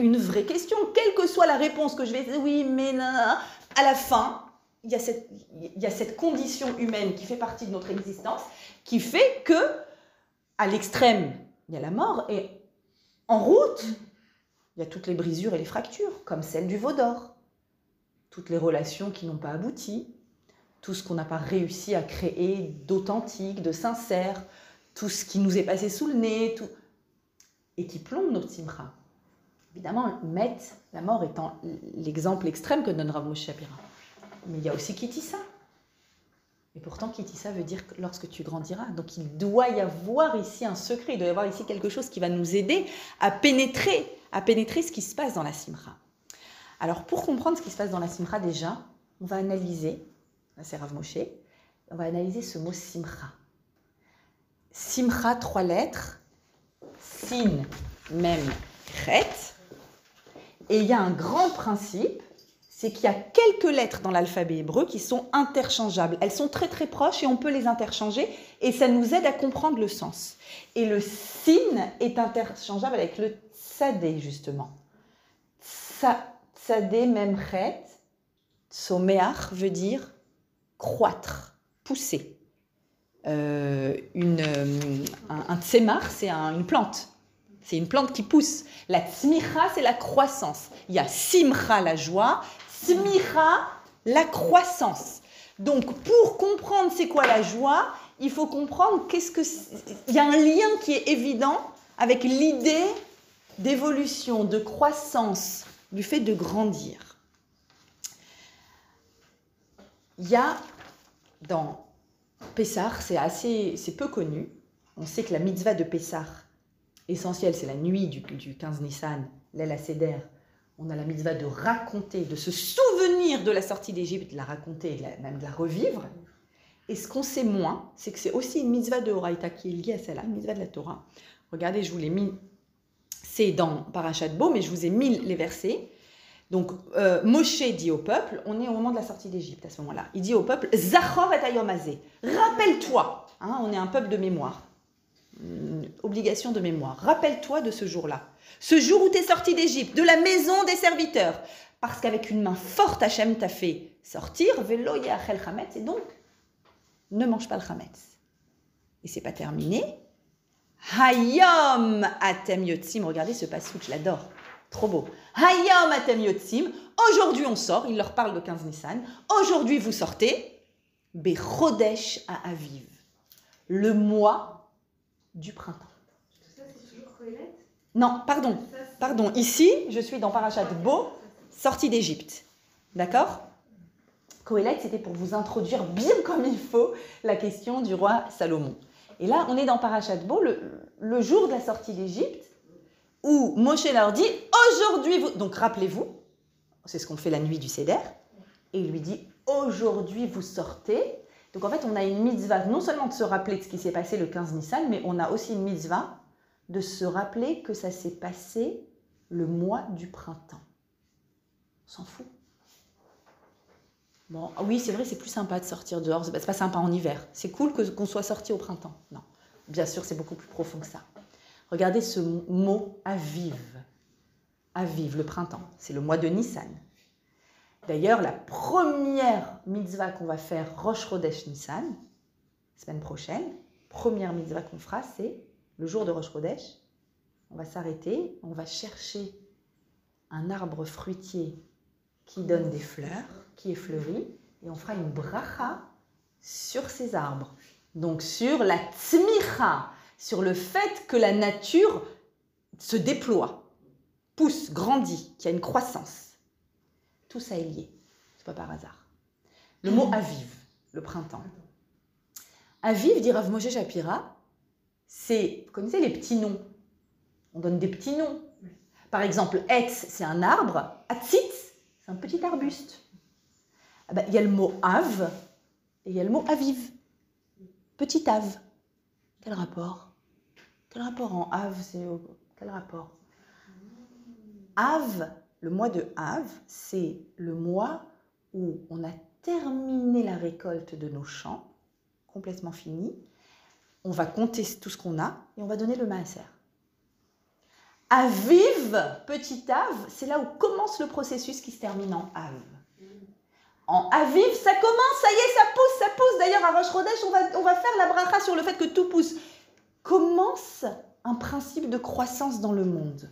une vraie question, quelle que soit la réponse que je vais dire, oui, mais non, à la fin, il y, a cette, il y a cette condition humaine qui fait partie de notre existence, qui fait que à l'extrême, il y a la mort, et en route, il y a toutes les brisures et les fractures, comme celle du veau d'or. Toutes les relations qui n'ont pas abouti, tout ce qu'on n'a pas réussi à créer d'authentique, de sincère, tout ce qui nous est passé sous le nez, tout... et qui plombe notre simra. Évidemment, Met, la mort étant l'exemple extrême que donne Rav Moshe Shapira. Mais il y a aussi Kitissa. Et pourtant, Kitissa veut dire lorsque tu grandiras. Donc il doit y avoir ici un secret, il doit y avoir ici quelque chose qui va nous aider à pénétrer, à pénétrer ce qui se passe dans la Simra. Alors pour comprendre ce qui se passe dans la Simra déjà, on va analyser, c'est Rav Moshe, on va analyser ce mot Simra. Simra, trois lettres, Sin, même, Chet. Et il y a un grand principe c'est qu'il y a quelques lettres dans l'alphabet hébreu qui sont interchangeables. Elles sont très très proches et on peut les interchanger et ça nous aide à comprendre le sens. Et le sin est interchangeable avec le tsadé justement. Tsadé memchet, someach veut dire croître, pousser. Euh, une, euh, un, tsemar, c'est une plante. C'est une plante qui pousse. La tsmicha, c'est la croissance. Il y a simcha, la joie, Smicha, la croissance. Donc, pour comprendre c'est quoi la joie, il faut comprendre qu'est-ce que. Il y a un lien qui est évident avec l'idée d'évolution, de croissance, du fait de grandir. Il y a dans Pessar, c'est assez, c'est peu connu, on sait que la mitzvah de Pessah, essentielle, c'est la nuit du, du 15 Nissan, l'El Seder. On a la mitzvah de raconter, de se souvenir de la sortie d'Égypte, de la raconter, même de la revivre. Et ce qu'on sait moins, c'est que c'est aussi une mitzvah de Horaïta qui est liée à celle-là, une mitzvah de la Torah. Regardez, je vous l'ai mis, c'est dans Parashat Bo, mais je vous ai mis les versets. Donc, euh, Moshe dit au peuple, on est au moment de la sortie d'Égypte à ce moment-là, il dit au peuple, Zachor et Ayomazé, rappelle-toi, hein, on est un peuple de mémoire, obligation de mémoire, rappelle-toi de ce jour-là, ce jour où tu es sorti d'Égypte, de la maison des serviteurs, parce qu'avec une main forte, Hachem t'a fait sortir, Velo Yachel Chametz, et donc, ne mange pas le Chametz. Et c'est pas terminé. Hayom Atem Yotzim, regardez ce passage, je l'adore. Trop beau. Hayom atem yotzim. Aujourd'hui, on sort. Il leur parle de 15 Nissan. Aujourd'hui, vous sortez. Bechodesh à Aviv. Le mois du printemps. Non, pardon. Pardon. Ici, je suis dans Parashat Bo, sortie d'Égypte. D'accord? Kohelet, c'était pour vous introduire bien comme il faut la question du roi Salomon. Et là, on est dans Parashat Bo, le, le jour de la sortie d'Égypte où Moshe leur dit aujourd'hui vous donc rappelez-vous c'est ce qu'on fait la nuit du Seder et il lui dit aujourd'hui vous sortez. Donc en fait on a une mitzvah non seulement de se rappeler de ce qui s'est passé le 15 Nissan mais on a aussi une mitzvah de se rappeler que ça s'est passé le mois du printemps. On s'en fout Bon, oui, c'est vrai, c'est plus sympa de sortir dehors. C'est pas sympa en hiver. C'est cool que qu'on soit sorti au printemps. Non, bien sûr, c'est beaucoup plus profond que ça. Regardez ce mot aviv. Aviv, le printemps. C'est le mois de Nissan. D'ailleurs, la première mitzvah qu'on va faire, Rosh Chodesh Nissan, semaine prochaine, première mitzvah qu'on fera, c'est le jour de Rosh Chodesh. On va s'arrêter, on va chercher un arbre fruitier qui donne des fleurs, qui est fleuri, et on fera une bracha sur ces arbres. Donc sur la tzmicha, sur le fait que la nature se déploie, pousse, grandit, qu'il y a une croissance. Tout ça est lié. C'est pas par hasard. Le mot aviv, le printemps. Aviv, dit Rav Moshe Shapira, c'est, vous connaissez les petits noms? On donne des petits noms. Par exemple, Etz, c'est un arbre. Atzitz, c'est un petit arbuste. Ah ben, il y a le mot Av et il y a le mot Aviv. Petit Av. Quel rapport? Quel rapport en Av c'est Quel rapport? Av, le mois de Av, c'est le mois où on a terminé la récolte de nos champs, complètement fini. On va compter tout ce qu'on a et on va donner le maaser. Aviv, petit Av, c'est là où commence le processus qui se termine en Av. En Aviv, ça commence, ça y est, ça pousse, ça pousse. D'ailleurs, à Rosh Chodesh, on va, on va faire la bracha sur le fait que tout pousse. Commence un principe de croissance dans le monde.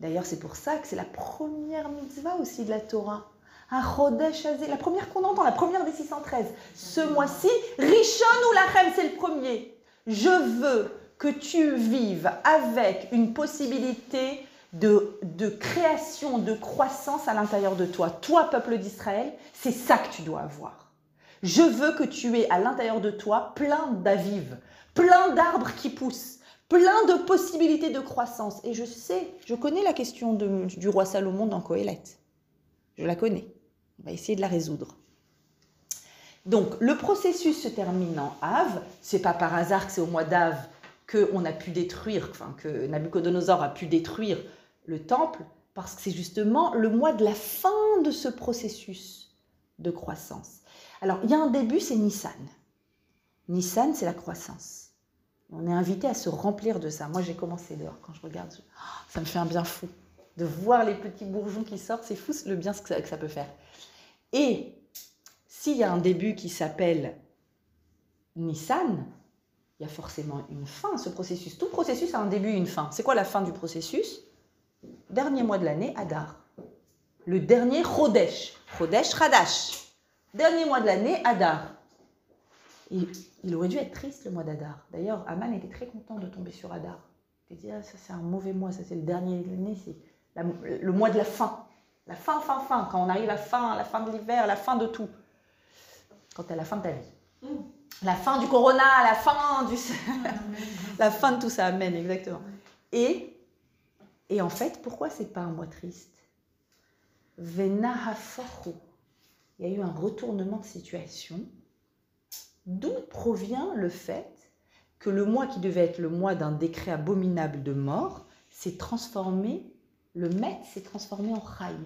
D'ailleurs, c'est pour ça que c'est la première mitzvah aussi de la Torah. Un la première qu'on entend, la première des 613. Ce mois-ci, Rishon ou Lachem, c'est le premier. Je veux que tu vives avec une possibilité de, création, de croissance à l'intérieur de toi. Toi, peuple d'Israël, c'est ça que tu dois avoir. Je veux que tu aies à l'intérieur de toi plein d'avives, plein d'arbres qui poussent, plein de possibilités de croissance. Et je sais, je connais la question du roi Salomon dans Coëlet. Je la connais. On va essayer de la résoudre. Donc, le processus se termine en Av. C'est pas par hasard que c'est au mois d'Av qu'on a pu détruire, enfin, que Nabucodonosor a pu détruire le temple, parce que c'est justement le mois de la fin de ce processus de croissance. Alors, il y a un début, c'est Nissan. Nissan, c'est la croissance. On est invité à se remplir de ça. Moi, j'ai commencé dehors. Quand je regarde, ça me fait un bien fou. De voir les petits bourgeons qui sortent, c'est fou le bien que ça, peut faire. Et s'il y a un début qui s'appelle Nissan, il y a forcément une fin ce processus. Tout processus a un début et une fin. C'est quoi la fin du processus? Dernier mois de l'année, Adar. Le dernier Chodesh. Chodesh, Hadash. Dernier mois de l'année, Adar. Et il aurait dû être triste le mois d'Adar. D'ailleurs, Aman était très content de tomber sur Adar. Il dit ah, ça c'est un mauvais mois, ça c'est le dernier de l'année, c'est le mois de la fin. La fin, fin, fin. Quand on arrive à la fin, la fin de l'hiver, la fin de tout. Quand tu à la fin de ta vie. la fin du corona, la fin du... <laughs> la fin de tout ça, amen, exactement. Et, et en fait, pourquoi c'est pas un mois triste? Venahaforu. Il y a eu un retournement de situation, d'où provient le fait que le mois qui devait être le mois d'un décret abominable de mort s'est transformé, le maître s'est transformé en rail.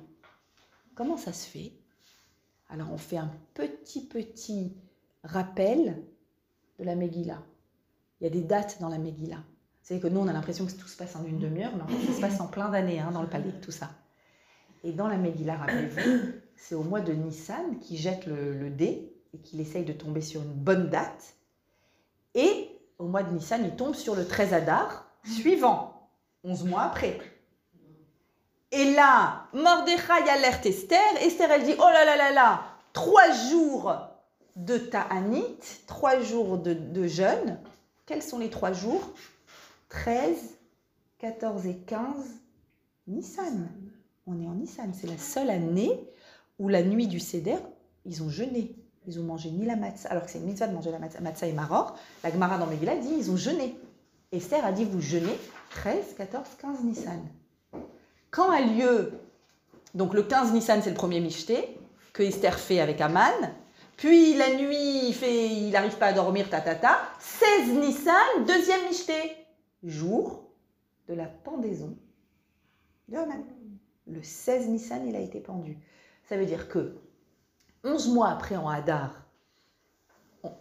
Comment ça se fait? Alors on fait un petit petit rappel de la Megillah. Il y a des dates dans la Megillah. C'est que nous, on a l'impression que tout se passe en une demi-heure, mais en fait, ça se passe en plein d'années hein, dans le palais, tout ça. Et dans la Megillah, rappelez-vous, c'est au mois de Nissan qu'il jette le, dé et qu'il essaye de tomber sur une bonne date. Et au mois de Nissan, il tombe sur le 13 Adar suivant, 11 mois après. Et là, Mordechai alerte Esther. Esther, elle dit, oh là là là là, trois jours de Ta'anit, trois jours de, jeûne. Quels sont les trois jours? 13, 14 et 15 Nissan. On est en Nissan. C'est la seule année où la nuit du Seder, ils ont jeûné. Ils ont mangé ni la matzah, alors que c'est une mitzvah de manger la matzah, et maror. La Gemara dans Megillah dit ils ont jeûné. Esther a dit vous jeûnez 13, 14, 15 Nissan. Quand a lieu, donc le 15 Nissan, c'est le premier michté que Esther fait avec Aman. Puis la nuit, il il n'arrive pas à dormir, ta ta. 16 Nissan, deuxième michté, jour de la pendaison de Haman. Le 16 Nissan, il a été pendu. Ça veut dire que 11 mois après en Hadar,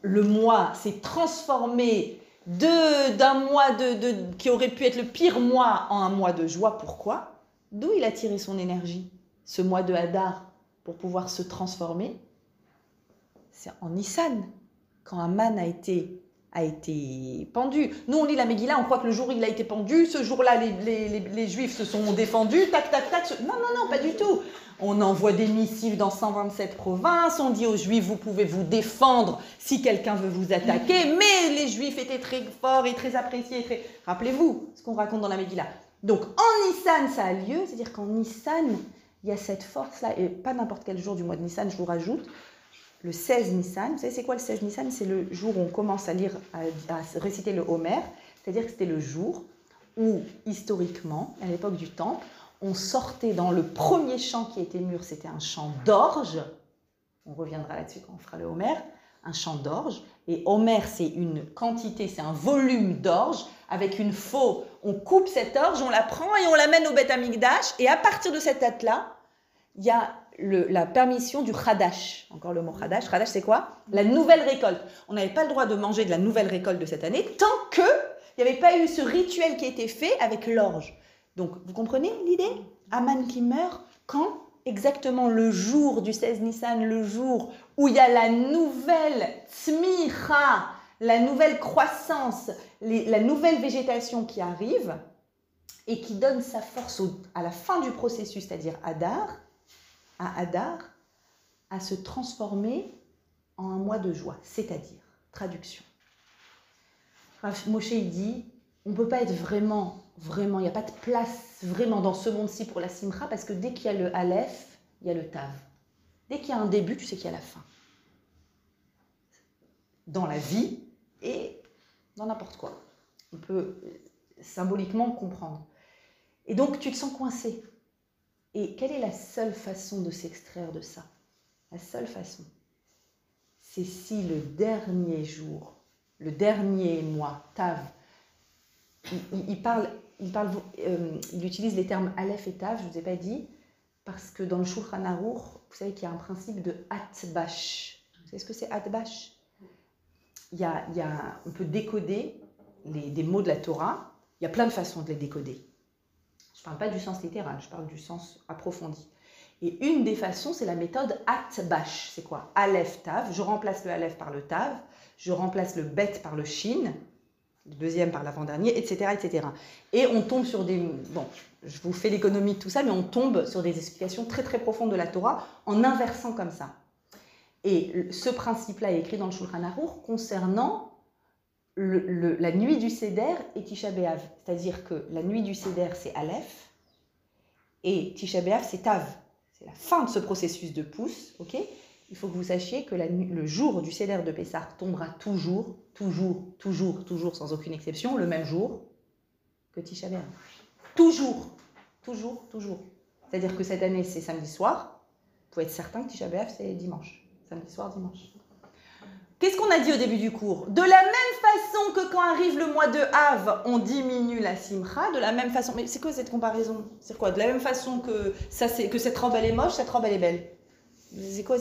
le mois s'est transformé d'un mois de, qui aurait pu être le pire mois en un mois de joie. Pourquoi? D'où il a tiré son énergie, ce mois de Hadar, pour pouvoir se transformer? C'est en Nissan, quand Aman a été, a été pendu. Nous, on lit la Megillah, on croit que le jour où il a été pendu, ce jour-là, les, les, Juifs se sont défendus, tac, tac, tac. Non, non, non, pas du tout. On envoie des missives dans 127 provinces, on dit aux Juifs, vous pouvez vous défendre si quelqu'un veut vous attaquer, mais les Juifs étaient très forts et très appréciés. Très... Rappelez-vous ce qu'on raconte dans la Megillah. Donc en Nissan, ça a lieu, c'est-à-dire qu'en Nissan, il y a cette force-là, et pas n'importe quel jour du mois de Nissan, je vous rajoute, le 16 Nissan. Vous savez, c'est quoi le 16 Nissan? C'est le jour où on commence à lire, à, réciter le Homer, c'est-à-dire que c'était le jour où, historiquement, à l'époque du Temple, on sortait dans le premier chant qui était mûr, c'était un chant d'orge. On reviendra là-dessus quand on fera le Homer. Un chant d'orge. Et Homer, c'est une quantité, c'est un volume d'orge avec une faux. On coupe cette orge, on la prend et on l'amène au Beth Amikdash. Et à partir de cette date-là, il y a la permission du Hadash. Encore le mot Hadash. Hadash, c'est quoi? La nouvelle récolte. On n'avait pas le droit de manger de la nouvelle récolte de cette année tant que il n'y avait pas eu ce rituel qui était fait avec l'orge. Donc, vous comprenez l'idée? Aman qui meurt quand exactement le jour du 16 Nissan, le jour où il y a la nouvelle tsmicha, la nouvelle croissance, la nouvelle végétation qui arrive et qui donne sa force à la fin du processus, c'est-à-dire Adar, à Adar, à se transformer en un mois de joie, c'est-à-dire, traduction. Moshe dit, on ne peut pas être vraiment vraiment, il n'y a pas de place vraiment dans ce monde-ci pour la simra parce que dès qu'il y a le aleph, il y a le tav. Dès qu'il y a un début, tu sais qu'il y a la fin. Dans la vie et dans n'importe quoi. On peut symboliquement comprendre. Et donc tu te sens coincé. Et quelle est la seule façon de s'extraire de ça? La seule façon, c'est si le dernier jour, le dernier mois, tav, il, parle, il, parle, euh, il utilise les termes Aleph et Tav, je ne vous ai pas dit, parce que dans le Shulchan Aruch, vous savez qu'il y a un principe de Atbash. Vous savez ce que c'est Atbash? Il y, a, il y a, On peut décoder les, des mots de la Torah, il y a plein de façons de les décoder. Je ne parle pas du sens littéral, je parle du sens approfondi. Et une des façons, c'est la méthode Atbash. C'est quoi? Aleph Tav. Je remplace le Aleph par le Tav. Je remplace le Bet par le Shin le deuxième par l'avant-dernier, etc., etc. Et on tombe sur des... Bon, je vous fais l'économie de tout ça, mais on tombe sur des explications très très profondes de la Torah en inversant comme ça. Et ce principe-là est écrit dans le Shulchan Aruch concernant la nuit du Seder et Tisha B'Av. C'est-à-dire que la nuit du Seder, c'est Aleph, et Tisha B'Av, c'est Tav. C'est la fin de ce processus de pouce, ok? Il faut que vous sachiez que le jour du Seder de Pessah tombera toujours, toujours, toujours, toujours, sans aucune exception, le même jour que Tisha B'Av. Toujours, toujours, toujours. C'est-à-dire que cette année, c'est samedi soir. Vous pouvez être certain que Tisha B'Av, c'est dimanche. Samedi soir, dimanche. Qu'est-ce qu'on a dit au début du cours? De la même façon que quand arrive le mois de Av, on diminue la simcha, de la même façon. Mais c'est quoi cette comparaison? C'est quoi? De la même façon que, ça, que cette robe elle est moche, cette robe elle est belle C'est quoi?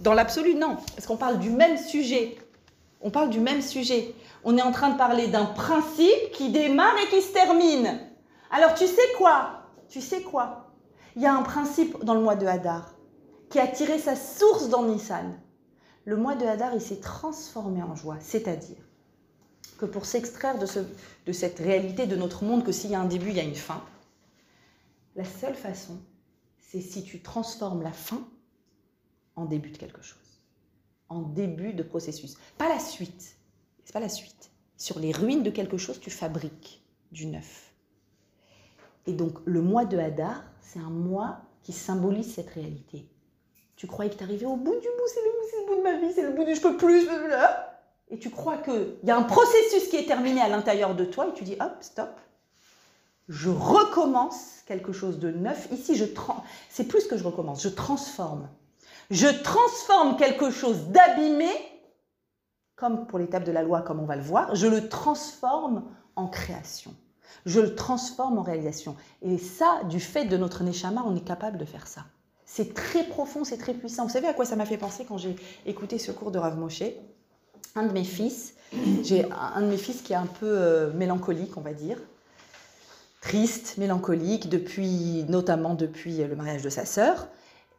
Dans l'absolu, non. Parce qu'on parle du même sujet. On parle du même sujet. On est en train de parler d'un principe qui démarre et qui se termine. Alors tu sais quoi? Tu sais quoi? Il y a un principe dans le mois de Hadar qui a tiré sa source dans Nissan. Le mois de Hadar, il s'est transformé en joie, c'est-à-dire que pour s'extraire de, ce- de cette réalité de notre monde, que s'il y a un début, il y a une fin, la seule façon, c'est si tu transformes la fin en début de quelque chose, en début de processus. Pas la suite, c'est pas la suite. Sur les ruines de quelque chose, tu fabriques du neuf. Et donc, le mois de Hadar, c'est un mois qui symbolise cette réalité. Tu croyais que tu arrivais au bout du bout, c'est le, le bout de ma vie, c'est le bout du je peux plus, là. Et tu crois qu'il y a un processus qui est terminé à l'intérieur de toi et tu dis hop, stop. Je recommence quelque chose de neuf. Ici, je c'est plus que je recommence, je transforme. Je transforme quelque chose d'abîmé, comme pour l'étape de la loi, comme on va le voir, je le transforme en création. Je le transforme en réalisation. Et ça, du fait de notre Neshama, on est capable de faire ça. C'est très profond, c'est très puissant. Vous savez à quoi ça m'a fait penser quand j'ai écouté ce cours de Rav Moshe? Un de mes fils, j'ai un de mes fils qui est un peu euh, mélancolique, on va dire, triste, mélancolique, depuis, notamment depuis le mariage de sa sœur.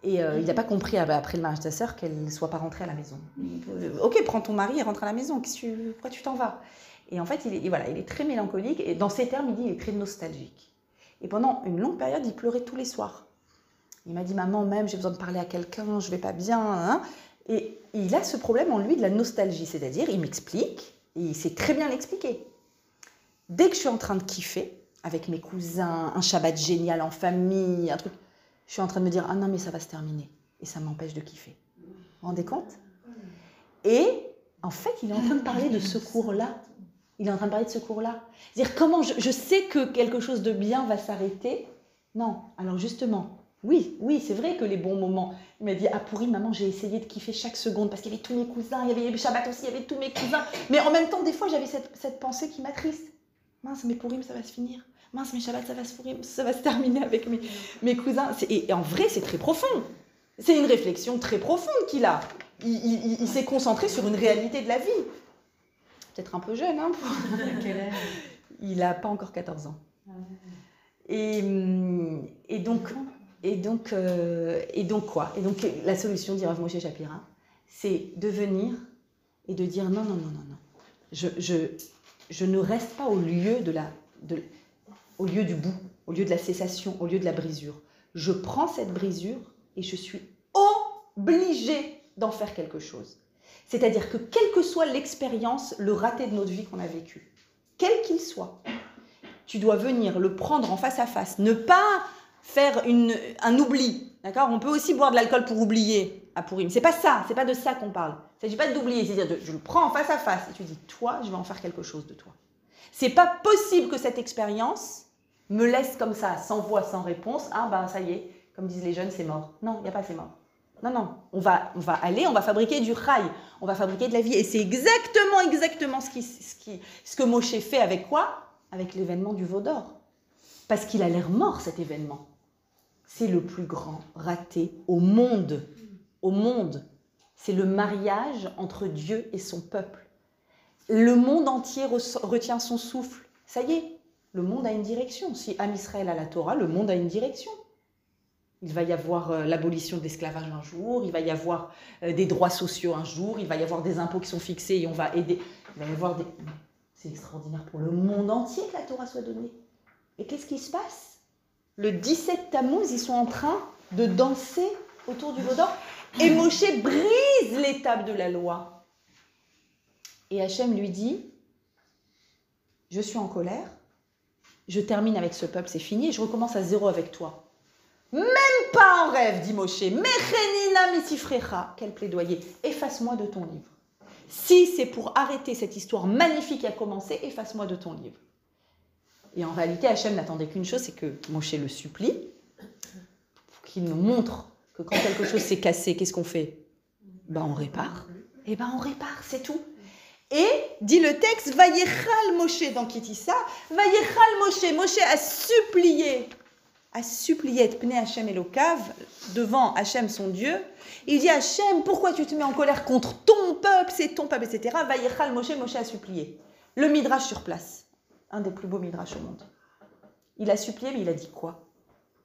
Et euh, il n'a pas compris ah bah, après le mariage de sa sœur qu'elle ne soit pas rentrée à la maison. Euh, Ok, prends ton mari et rentre à la maison. Tu- pourquoi tu t'en vas? Et en fait, il est, voilà, il est très mélancolique. Et dans ses termes, il dit il est très nostalgique. Et pendant une longue période, il pleurait tous les soirs. Il m'a dit Maman, même, j'ai besoin de parler à quelqu'un, je vais pas bien. hein. Et il a ce problème en lui de la nostalgie. C'est-à-dire, il m'explique, et il sait très bien l'expliquer. Dès que je suis en train de kiffer, avec mes cousins, un Shabbat génial en famille, un truc, je suis en train de me dire Ah non, mais ça va se terminer. Et ça m'empêche de kiffer. Vous vous rendez compte? Et en fait, il est en train de parler de ce cours-là. Il est en train de parler de ce cours-là. C'est-à-dire, comment je, je sais que quelque chose de bien va s'arrêter? Non. Alors justement, oui, oui, c'est vrai que les bons moments. Il m'a dit Ah, pourri, maman, j'ai essayé de kiffer chaque seconde parce qu'il y avait tous mes cousins, il y avait Shabbat aussi, il y avait tous mes cousins. Mais en même temps, des fois, j'avais cette, cette pensée qui m'attriste. Mince, mais pourri, ça va se finir. Mince, mais Shabbat, ça va se, pourrir, ça va se terminer avec mes, mes cousins. C'est- Et, et en vrai, c'est très profond. C'est une réflexion très profonde qu'il a. Il, il- il- il s'est concentré sur une réalité de la vie. Peut-être un peu jeune, hein pour- <laughs> Quel âge? Il n'a pas encore 14 ans. Et, hum, et donc, et donc, euh, et donc quoi? Et donc la solution, dit Rav Moshe Shapira, c'est de venir et de dire non, non, non, non, non. Je, je, je ne reste pas au lieu de la, de, au lieu du bout, au lieu de la cessation, au lieu de la brisure. Je prends cette brisure et je suis obligée d'en faire quelque chose. C'est-à-dire que quelle que soit l'expérience, le raté de notre vie qu'on a vécu, quel qu'il soit, tu dois venir le prendre en face à face, ne pas faire un oubli. D'accord? On peut aussi boire de l'alcool pour oublier à Pourim. C'est pas ça, c'est pas de ça qu'on parle. Il s'agit pas d'oublier, c'est-à-dire je le prends en face à face et tu dis toi, je vais en faire quelque chose de toi. C'est pas possible que cette expérience me laisse comme ça, sans voix, sans réponse. Ah ben ça y est, comme disent les jeunes, c'est mort. Non, il n'y a pas c'est mort. Non, non, on va, on va aller, on va fabriquer du rail, on va fabriquer de la vie. Et c'est exactement, exactement ce, qui, ce, ce que Moshe fait avec quoi? Avec l'événement du veau d'or. Parce qu'il a l'air mort, cet événement. C'est le plus grand raté au monde. Au monde. C'est le mariage entre Dieu et son peuple. Le monde entier retient son souffle. Ça y est, le monde a une direction. Si Am Israël a la Torah, le monde a une direction. Il va y avoir euh, l'abolition de l'esclavage un jour, il va y avoir euh, des droits sociaux un jour, il va y avoir des impôts qui sont fixés et on va aider. Il va y avoir des. C'est extraordinaire pour le monde entier que la Torah soit donnée. Et qu'est-ce qui se passe? Le 17 Tammuz, ils sont en train de danser autour du veau d'or et Moshe brise l'étape de la loi. Et Hachem lui dit Je suis en colère, je termine avec ce peuple, c'est fini, et je recommence à zéro avec toi. Même pas en rêve, dit Moshe. Mechenina mitifrecha. Quel plaidoyer. Efface-moi de ton livre. Si c'est pour arrêter cette histoire magnifique qui a commencé, efface-moi de ton livre. Et en réalité, Hachem n'attendait qu'une chose, c'est que Moshe le supplie, qu'il nous montre que quand quelque chose s'est cassé, qu'est-ce qu'on fait? Ben on répare. Et ben on répare, c'est tout. Et, dit le texte, Vayechal Moshe dans Kitissa, Vayechal Moshe, Moshe a supplié, a supplié Pne Hachem Elokav devant Hachem son Dieu. Il dit Hachem, pourquoi tu te mets en colère contre ton peuple, c'est ton peuple, etc. Vayechal Moshe, Moshe a supplié. Le Midrash sur place, un des plus beaux Midrash au monde. Il a supplié, mais il a dit quoi?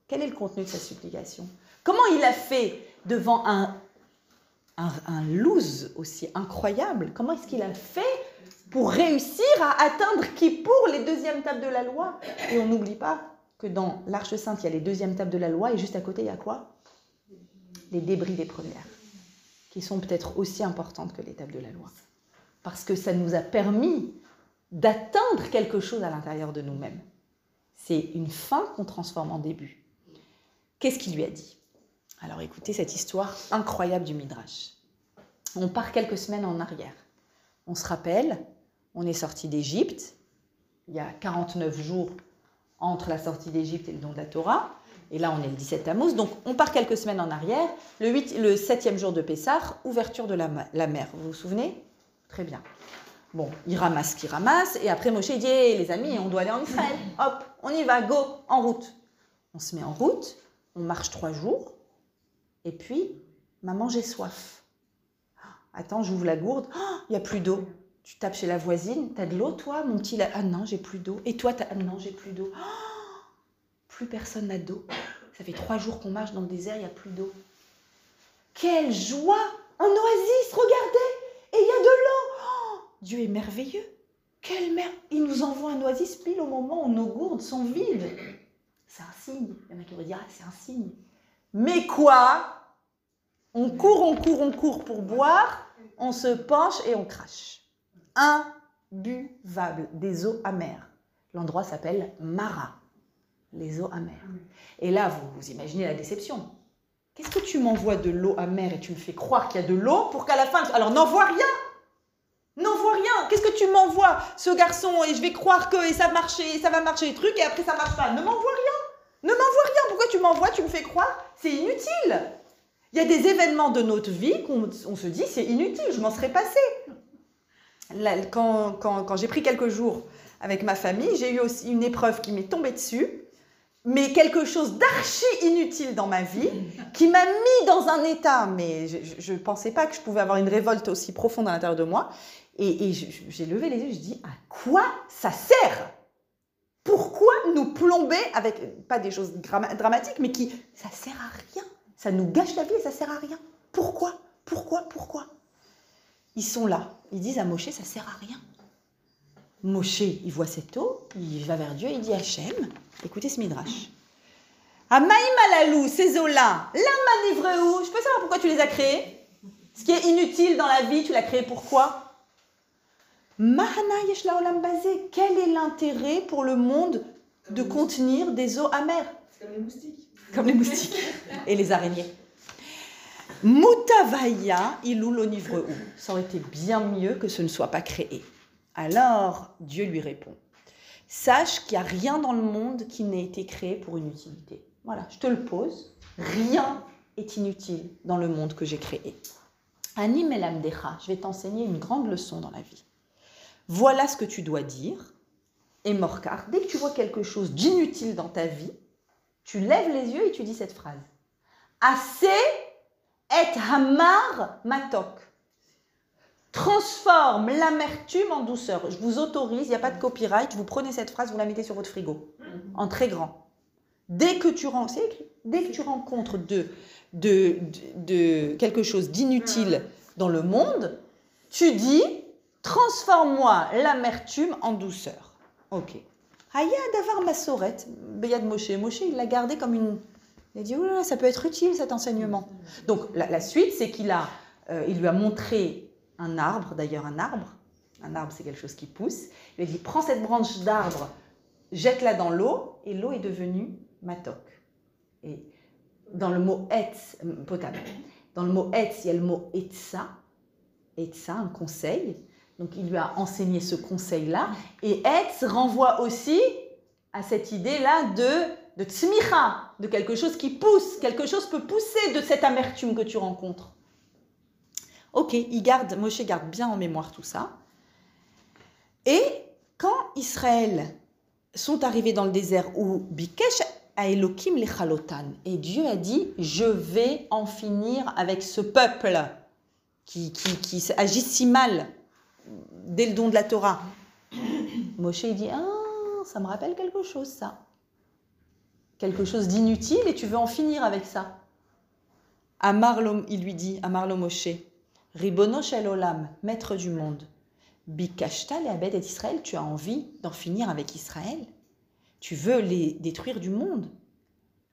Quel est le contenu de sa supplication? Comment il a fait devant un un, lose aussi incroyable? Comment est-ce qu'il a fait pour réussir à atteindre qui pour les deuxièmes tables de la loi? Et on n'oublie pas que dans l'Arche Sainte, il y a les deuxièmes tables de la loi et juste à côté, il y a quoi? Les débris des premières, qui sont peut-être aussi importantes que les tables de la loi. Parce que ça nous a permis d'atteindre quelque chose à l'intérieur de nous-mêmes. C'est une fin qu'on transforme en début. Qu'est-ce qu'il lui a dit? Alors écoutez cette histoire incroyable du Midrash. On part quelques semaines en arrière. On se rappelle, on est sorti d'Égypte. Il y a 49 jours entre la sortie d'Égypte et le don de la Torah. Et là, on est le 17 Tammuz. Donc, on part quelques semaines en arrière. Le, 8, le 7e jour de Pessah, ouverture de la, mer. Vous vous souvenez? Très bien. Bon, il ramasse ce ramasse. Et après, Moshe dit les amis, on doit aller en Israël. Hop, on y va, go, en route. On se met en route. On marche trois jours. Et puis, maman, j'ai soif. Attends, j'ouvre la gourde. Il n'y a plus d'eau. Tu tapes chez la voisine. T'as de l'eau, toi, mon petit Ah non, j'ai plus d'eau. Et toi, ah non, j'ai plus d'eau. plus personne n'a d'eau. Ça fait trois jours qu'on marche dans le désert, il n'y a plus d'eau. Quelle joie Un oasis, regardez Et il y a de Dieu est merveilleux. Quelle mer Il nous envoie un oasis pile au moment où nos gourdes sont vides. C'est un signe. Il y en a qui vont dire, ah, c'est un signe. Mais quoi? On court, on court, on court pour boire, on se penche et on crache. Imbuvable, des eaux amères. L'endroit s'appelle Mara, les eaux amères. Et là, vous, imaginez la déception. Qu'est-ce que tu m'envoies de l'eau amère et tu me fais croire qu'il y a de l'eau pour qu'à la fin... Alors n'envoie rien N'envoie rien Qu'est-ce que tu m'envoies, ce garçon, et je vais croire que ça, marcher, ça va marcher les trucs, et après ça marche pas. Ne m'envoie rien ne m'envoie rien. Pourquoi tu m'envoies? Tu me fais croire? C'est inutile. Il y a des événements de notre vie qu'on se dit c'est inutile, je m'en serais passé. quand, quand j'ai pris quelques jours avec ma famille, j'ai eu aussi une épreuve qui m'est tombée dessus, mais quelque chose d'archi inutile dans ma vie, qui m'a mis dans un état, mais je ne pensais pas que je pouvais avoir une révolte aussi profonde à l'intérieur de moi. Et, j'ai levé les yeux, je dis, à quoi ça sert? Pourquoi nous plomber avec, pas des choses dramatiques, mais qui, ça sert à rien. Ça nous gâche la vie et ça sert à rien. Pourquoi? Pourquoi? Pourquoi? Ils sont là. Ils disent à Moshe, ça sert à rien. Moshe, il voit cette eau, il va vers Dieu, il dit Hachem, écoutez ce midrash. Amaïm alalou, ces eaux-là, la où? Je peux savoir pourquoi tu les as créées? Ce qui est inutile dans la vie, tu l'as créé pourquoi Mahana Yeshla Olam Bazé, quel est l'intérêt pour le monde de contenir des eaux amères? Comme les moustiques. Comme les moustiques et les araignées. Moutavaya ilou l'onivre ou. Ça aurait été bien mieux que ce ne soit pas créé. Alors Dieu lui répond Sache qu'il n'y a rien dans le monde qui n'ait été créé pour une utilité. Voilà, je te le pose. Rien est inutile dans le monde que j'ai créé. Anim el je vais t'enseigner une grande leçon dans la vie voilà ce que tu dois dire. Et Morcar, dès que tu vois quelque chose d'inutile dans ta vie, tu lèves les yeux et tu dis cette phrase. Assez et hamar matok. Transforme l'amertume en douceur. Je vous autorise, il n'y a pas de copyright, vous prenez cette phrase, vous la mettez sur votre frigo, en très grand. Dès que tu, rencontres quelque chose d'inutile dans le monde, tu dis Transforme-moi l'amertume en douceur. Ok. Aya d'avoir ma sorette, Beyad Moshe. Moshe, il l'a gardé comme une. Il a dit, oh ça peut être utile cet enseignement. Donc la, suite, c'est qu'il a, euh, il lui a montré un arbre, d'ailleurs un arbre. Un arbre, c'est quelque chose qui pousse. Il lui a dit, prends cette branche d'arbre, jette-la dans l'eau, et l'eau est devenue matok. Et dans le mot etz, potable. Dans le mot etz, il y a le mot etza, etza, un conseil. Donc il lui a enseigné ce conseil-là. Et etz renvoie aussi à cette idée-là de, de de quelque chose qui pousse, quelque chose peut pousser de cette amertume que tu rencontres. Ok, il garde, Moshe garde bien en mémoire tout ça. Et quand Israël sont arrivés dans le désert où Bikesh a Elohim les chalotan, et Dieu a dit, je vais en finir avec ce peuple qui, qui, qui agit si mal dès le don de la Torah. Moshe dit, ah, ça me rappelle quelque chose ça. Quelque chose d'inutile et tu veux en finir avec ça. Amar, il lui dit, Amar lo Moshe, Ribono shel olam, maître du monde. Bikashta le Abed et Israël, tu as envie d'en finir avec Israël? Tu veux les détruire du monde?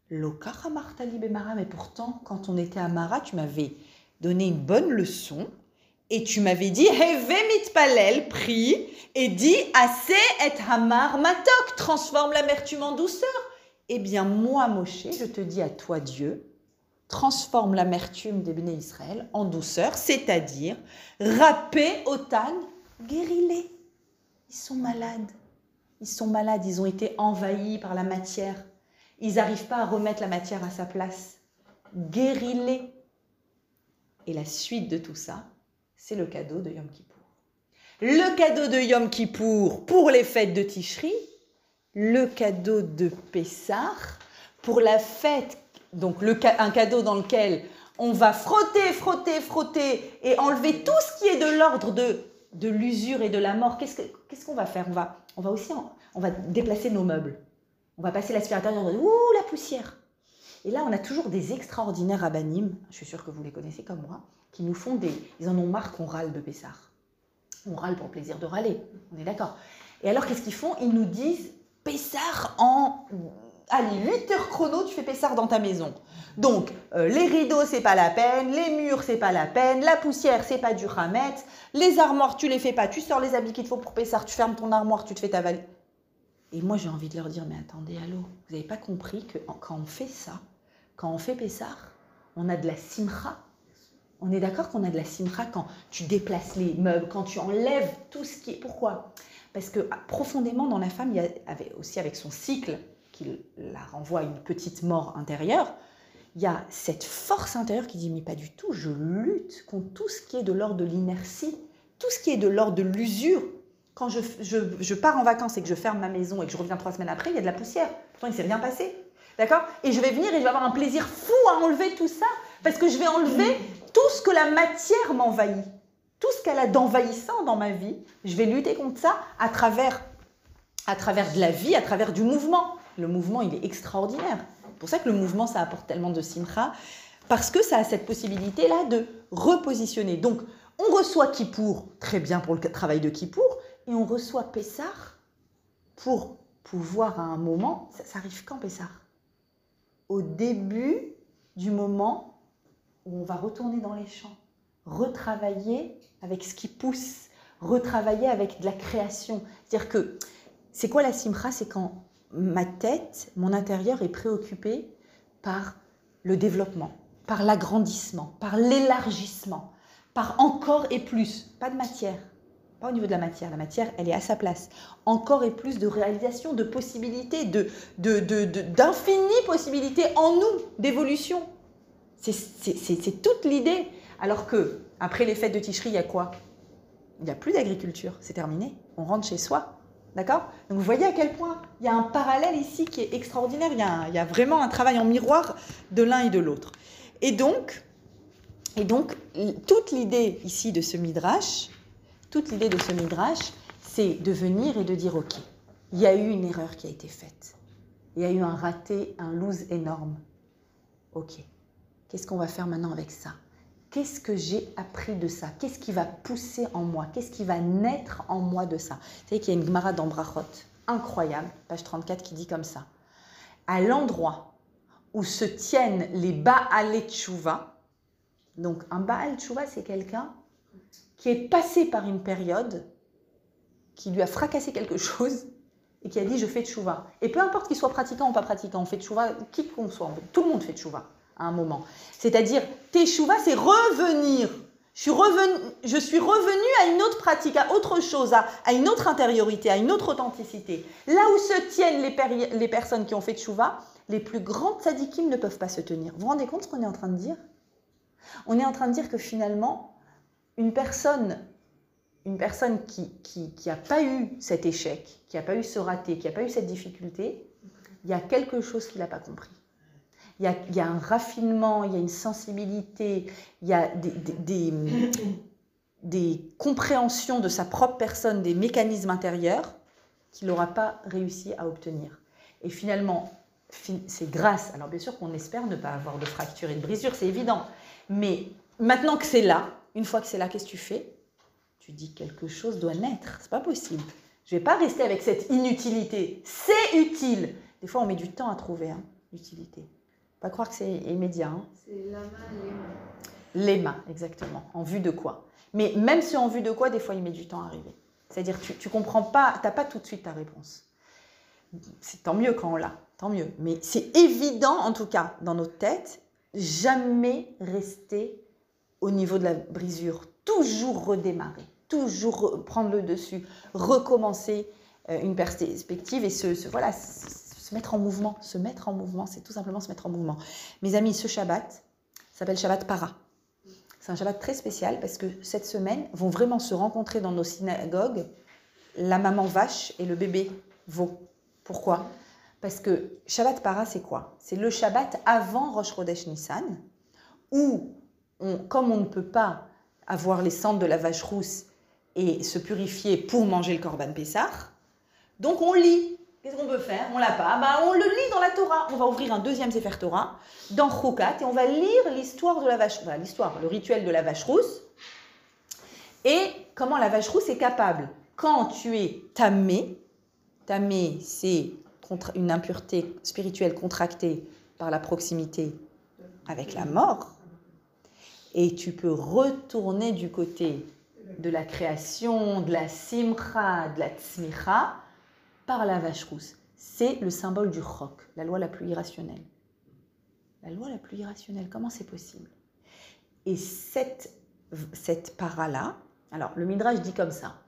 Mais pourtant, quand on était à Mara, tu m'avais donné une bonne leçon et tu m'avais dit Heve palel, prie et dis assez et hamar matok, transforme l'amertume en douceur. Eh bien, moi, Moshe, je te dis à toi, Dieu, transforme l'amertume des béné Israël en douceur, c'est-à-dire râpez otan guéris-les. Ils sont malades. Ils sont malades, ils ont été envahis par la matière. Ils n'arrivent pas à remettre la matière à sa place. Guéris-les. Et la suite de tout ça, c'est le cadeau de Yom Kippour. Le cadeau de Yom Kippour pour les fêtes de Tishri, le cadeau de Pessah pour la fête, donc un cadeau dans lequel on va frotter, frotter, frotter et enlever tout ce qui est de l'ordre de de l'usure et de la mort, qu'est-ce qu'on va faire? On va, on va aussi on va déplacer nos meubles. On va passer l'aspirateur et on Ouh, la poussière Et là, on a toujours des extraordinaires rabbinim, je suis sûre que vous les connaissez comme moi, qui nous font des. Ils en ont marre qu'on râle de Pessard. On râle pour le plaisir de râler, on est d'accord. Et alors, qu'est-ce qu'ils font? Ils nous disent Pessard en. Allez, 8 heures chrono, tu fais Pessard dans ta maison. Donc, euh, les rideaux, c'est pas la peine, les murs, c'est pas la peine, la poussière, c'est pas du ramet, les armoires, tu les fais pas, tu sors les habits qu'il te faut pour Pessar, tu fermes ton armoire, tu te fais ta valise. Et moi, j'ai envie de leur dire, mais attendez, allô, vous n'avez pas compris que quand on fait ça, quand on fait Pessar, on a de la simra. On est d'accord qu'on a de la simra quand tu déplaces les meubles, quand tu enlèves tout ce qui est. Pourquoi? Parce que ah, profondément dans la femme, il y avait aussi avec son cycle, qui la renvoie à une petite mort intérieure, il y a cette force intérieure qui dit mais pas du tout, je lutte contre tout ce qui est de l'ordre de l'inertie, tout ce qui est de l'ordre de l'usure. Quand je, je, pars en vacances et que je ferme ma maison et que je reviens trois semaines après, il y a de la poussière. Pourtant, il s'est rien passé. D'accord? Et je vais venir et je vais avoir un plaisir fou à enlever tout ça parce que je vais enlever tout ce que la matière m'envahit. Tout ce qu'elle a d'envahissant dans ma vie, je vais lutter contre ça à travers, à travers de la vie, à travers du mouvement. Le mouvement, il est extraordinaire. C'est pour ça que le mouvement, ça apporte tellement de simcha, parce que ça a cette possibilité-là de repositionner. Donc, on reçoit Kippour, très bien pour le travail de Kippour, et on reçoit Pessar pour pouvoir à un moment, ça, arrive quand Pessar? Au début du moment où on va retourner dans les champs, retravailler avec ce qui pousse, retravailler avec de la création. C'est-à-dire que c'est quoi la simcha C'est quand ma tête, mon intérieur est préoccupé par le développement, par l'agrandissement, par l'élargissement, par encore et plus, pas de matière, pas au niveau de la matière, la matière, elle est à sa place. Encore et plus de réalisation, de possibilités, de, d'infinies possibilités en nous, d'évolution. C'est, toute l'idée. Alors que, après les fêtes de Ticherie, il y a quoi? Il n'y a plus d'agriculture, c'est terminé. On rentre chez soi. D'accord? Donc vous voyez à quel point il y a un parallèle ici qui est extraordinaire. Il y a, vraiment un travail en miroir de l'un et de l'autre. Et donc, et donc, toute l'idée ici de ce midrash, toute l'idée de ce midrash, c'est de venir et de dire ok, il y a eu une erreur qui a été faite, il y a eu un raté, un lose énorme. Ok, qu'est-ce qu'on va faire maintenant avec ça? Qu'est-ce que j'ai appris de ça? Qu'est-ce qui va pousser en moi? Qu'est-ce qui va naître en moi de ça? Vous savez qu'il y a une Gemara d'Ambrachot, incroyable, page 34, qui dit comme ça. À l'endroit où se tiennent les Baal Tchouva, donc un Baal Tchouva, c'est quelqu'un qui est passé par une période qui lui a fracassé quelque <laughs> chose et qui a dit je fais tchouva. Et peu importe qu'il soit pratiquant ou pas pratiquant, on fait tchouva, qui qu'on soit, tout le monde fait tchouva. à un moment. C'est-à-dire, teshuva, c'est revenir. Je suis, revenu, à une autre pratique, à autre chose, à, à une autre intériorité, à une autre authenticité. Là où se tiennent les, les personnes qui ont fait teshuva, les plus grands tzadikim ne peuvent pas se tenir. Vous vous rendez compte ce qu'on est en train de dire? On est en train de dire que finalement, une personne, une personne qui n'a qui, qui pas eu cet échec, qui n'a pas eu ce raté, qui n'a pas eu cette difficulté, il y a quelque chose qu'il n'a pas compris. Il y, a, un raffinement, il y a une sensibilité, il y a des, des <coughs> compréhensions de sa propre personne, des mécanismes intérieurs qu'il n'aura pas réussi à obtenir. Et finalement, c'est grâce, alors bien sûr qu'on espère ne pas avoir de fracture et de brisure, c'est évident, mais maintenant que c'est là, une fois que c'est là, qu'est-ce que tu fais? Tu dis quelque chose doit naître, c'est pas possible. Je vais pas rester avec cette inutilité, c'est utile. Des fois, on met du temps à trouver hein, l'utilité. Pas croire que c'est immédiat. Hein. C'est lama, L'éma, exactement. En vue de quoi? Mais même si en vue de quoi, des fois, il met du temps à arriver. C'est-à-dire, tu, tu comprends pas, tu n'as pas tout de suite ta réponse. C'est tant mieux quand on l'a, tant mieux. Mais c'est évident, en tout cas, dans notre tête, jamais rester au niveau de la brisure. Toujours redémarrer, toujours prendre le dessus, recommencer euh, une perspective et se, voilà, se mettre en mouvement. Se mettre en mouvement, c'est tout simplement se mettre en mouvement. Mes amis, ce Shabbat s'appelle Shabbat Para. C'est un Shabbat très spécial parce que cette semaine vont vraiment se rencontrer dans nos synagogues la maman vache et le bébé veau. Pourquoi? Parce que Shabbat Para, c'est quoi? C'est le Shabbat avant Rosh Chodesh Nissan, où, comme on ne peut pas avoir les cendres de la vache rousse et se purifier pour manger le Korban Pessah, donc on lit Qu'est-ce qu'on peut faire? On l'a pas. Bah, on le lit dans la Torah. On va ouvrir un deuxième Sefer Torah dans Chokat et on va lire l'histoire de la vache, l'histoire, le rituel de la vache rousse et comment la vache rousse est capable, quand tu es tamé, tamé c'est une impureté spirituelle contractée par la proximité avec la mort, et tu peux retourner du côté de la création, de la simcha, de la tzmicha, par la vache rousse. C'est le symbole du roc, la loi la plus irrationnelle. La loi la plus irrationnelle, comment c'est possible? Et cette, cette para-là, alors le Midrash dit comme ça,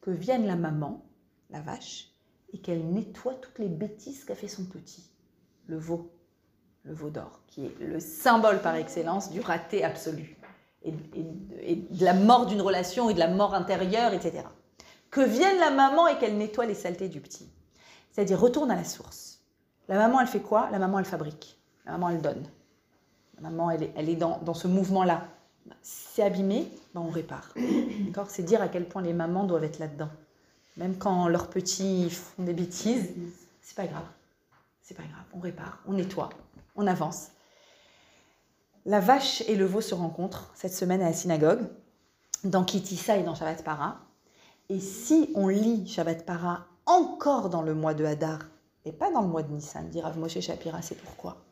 que vienne la maman, la vache, et qu'elle nettoie toutes les bêtises qu'a fait son petit, le veau, le veau d'or, qui est le symbole par excellence du raté absolu, et, de la mort d'une relation et de la mort intérieure, etc que vienne la maman et qu'elle nettoie les saletés du petit. C'est-à-dire retourne à la source. La maman, elle fait quoi? La maman, elle fabrique. La maman, elle donne. La maman, elle est, dans ce mouvement-là. C'est abîmé, ben on répare. D'accord? C'est dire à quel point les mamans doivent être là-dedans. Même quand leurs petits font des bêtises, c'est pas grave. C'est pas grave. On répare, on nettoie, on avance. La vache et le veau se rencontrent cette semaine à la synagogue, dans Kitissa et dans Shabbat Para. Et si on lit Shabbat Para encore dans le mois de Hadar et pas dans le mois de Nissan, dit Rav Moshe Shapira, c'est pourquoi?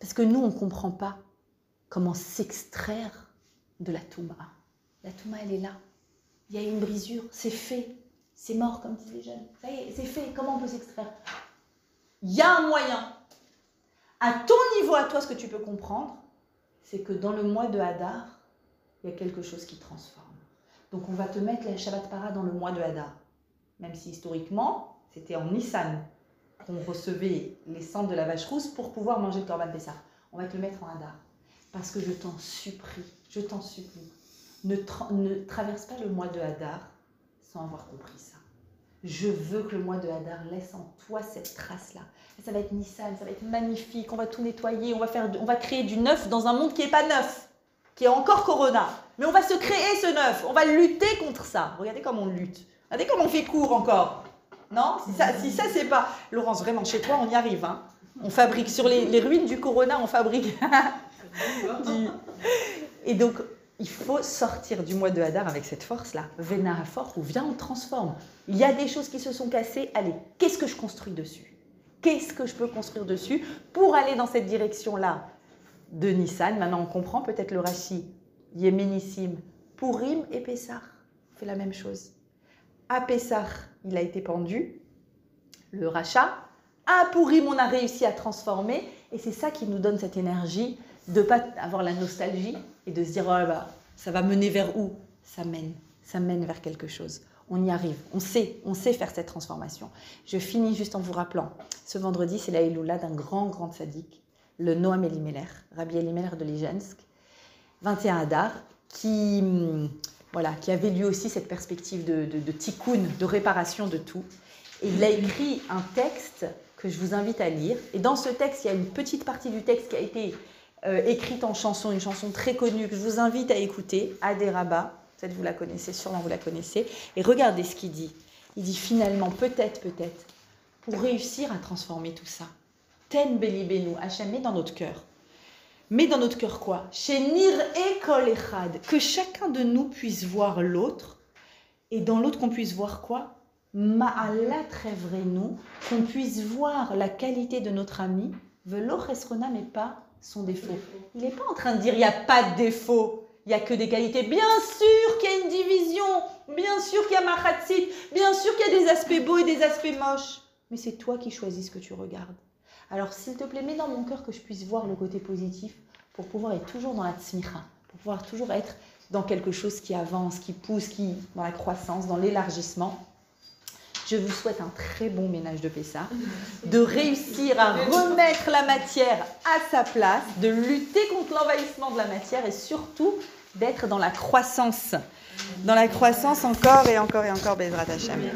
Parce que nous, on ne comprend pas comment s'extraire de la Touma. La Touma, elle est là. Il y a une brisure, c'est fait. C'est mort, comme disent les jeunes. Ça y est, c'est fait. Comment on peut s'extraire? Il y a un moyen. À ton niveau, à toi, ce que tu peux comprendre, c'est que dans le mois de Hadar, il y a quelque chose qui transforme. Donc on va te mettre la Shabbat Para dans le mois de Hadar. Même si historiquement, c'était en Nissan qu'on recevait les cendres de la vache rousse pour pouvoir manger le Korban Pessah. On va te le mettre en Hadar. Parce que je t'en supplie, je t'en supplie, ne, traverse pas le mois de Hadar sans avoir compris ça. Je veux que le mois de Hadar laisse en toi cette trace-là. Ça va être Nissan, ça va être magnifique, on va tout nettoyer, on va, faire, on va créer du neuf dans un monde qui n'est pas neuf qui est encore Corona. Mais on va se créer ce neuf, on va lutter contre ça. Regardez comment on lutte. Regardez comment on fait court encore. Non Si ça, c'est pas... Laurence, vraiment, chez toi, on y arrive. Hein on fabrique, sur les, les, ruines du Corona, on fabrique... <laughs> du... Et donc, il faut sortir du mois de Hadar avec cette force-là. Vena fort ou viens, on transforme. Il y a des choses qui se sont cassées. Allez, qu'est-ce que je construis dessus? Qu'est-ce que je peux construire dessus pour aller dans cette direction-là de Nissan? Maintenant, on comprend peut-être le Rashi yéménissime. Pourim et Pessah fait la même chose. À Pessah, il a été pendu, le rachat. À Pourim, on a réussi à transformer. Et c'est ça qui nous donne cette énergie de pas avoir la nostalgie et de se dire, oh bah, ça va mener vers où? Ça mène, ça mène vers quelque chose. On y arrive, on sait, on sait faire cette transformation. Je finis juste en vous rappelant, ce vendredi, c'est la Eloula d'un grand, grand sadique, le Noam Elimelech, Rabbi Elimelech de Lijensk, 21 Adar, qui, hum, voilà, qui avait lui aussi cette perspective de, de, de tikkun, de réparation de tout. Et il a écrit un texte que je vous invite à lire. Et dans ce texte, il y a une petite partie du texte qui a été euh, écrite en chanson, une chanson très connue que je vous invite à écouter, Aderaba. Peut-être vous la connaissez, sûrement vous la connaissez. Et regardez ce qu'il dit. Il dit finalement, peut-être, peut-être, pour réussir à transformer tout ça, Ten Belibenu, Hachem, met dans notre cœur. Mais dans notre cœur quoi? Chez Nir et que chacun de nous puisse voir l'autre, et dans l'autre qu'on puisse voir quoi? Ma'ala nous, qu'on puisse voir la qualité de notre ami, velo mais pas son défaut. Il n'est pas en train de dire il n'y a pas de défaut, il n'y a que des qualités. Bien sûr qu'il y a une division, bien sûr qu'il y a machatzit, bien sûr qu'il y a des aspects beaux et des aspects moches. Mais c'est toi qui choisis ce que tu regardes. Alors s'il te plaît, mets dans mon cœur que je puisse voir le côté positif pour pouvoir être toujours dans la tzmicha, pour pouvoir toujours être dans quelque chose qui avance, qui pousse, qui dans la croissance, dans l'élargissement. Je vous souhaite un très bon ménage de Pessah, de réussir à remettre la matière à sa place, de lutter contre l'envahissement de la matière et surtout d'être dans la croissance. Dans la croissance encore et encore et encore, Bezrat Hashem.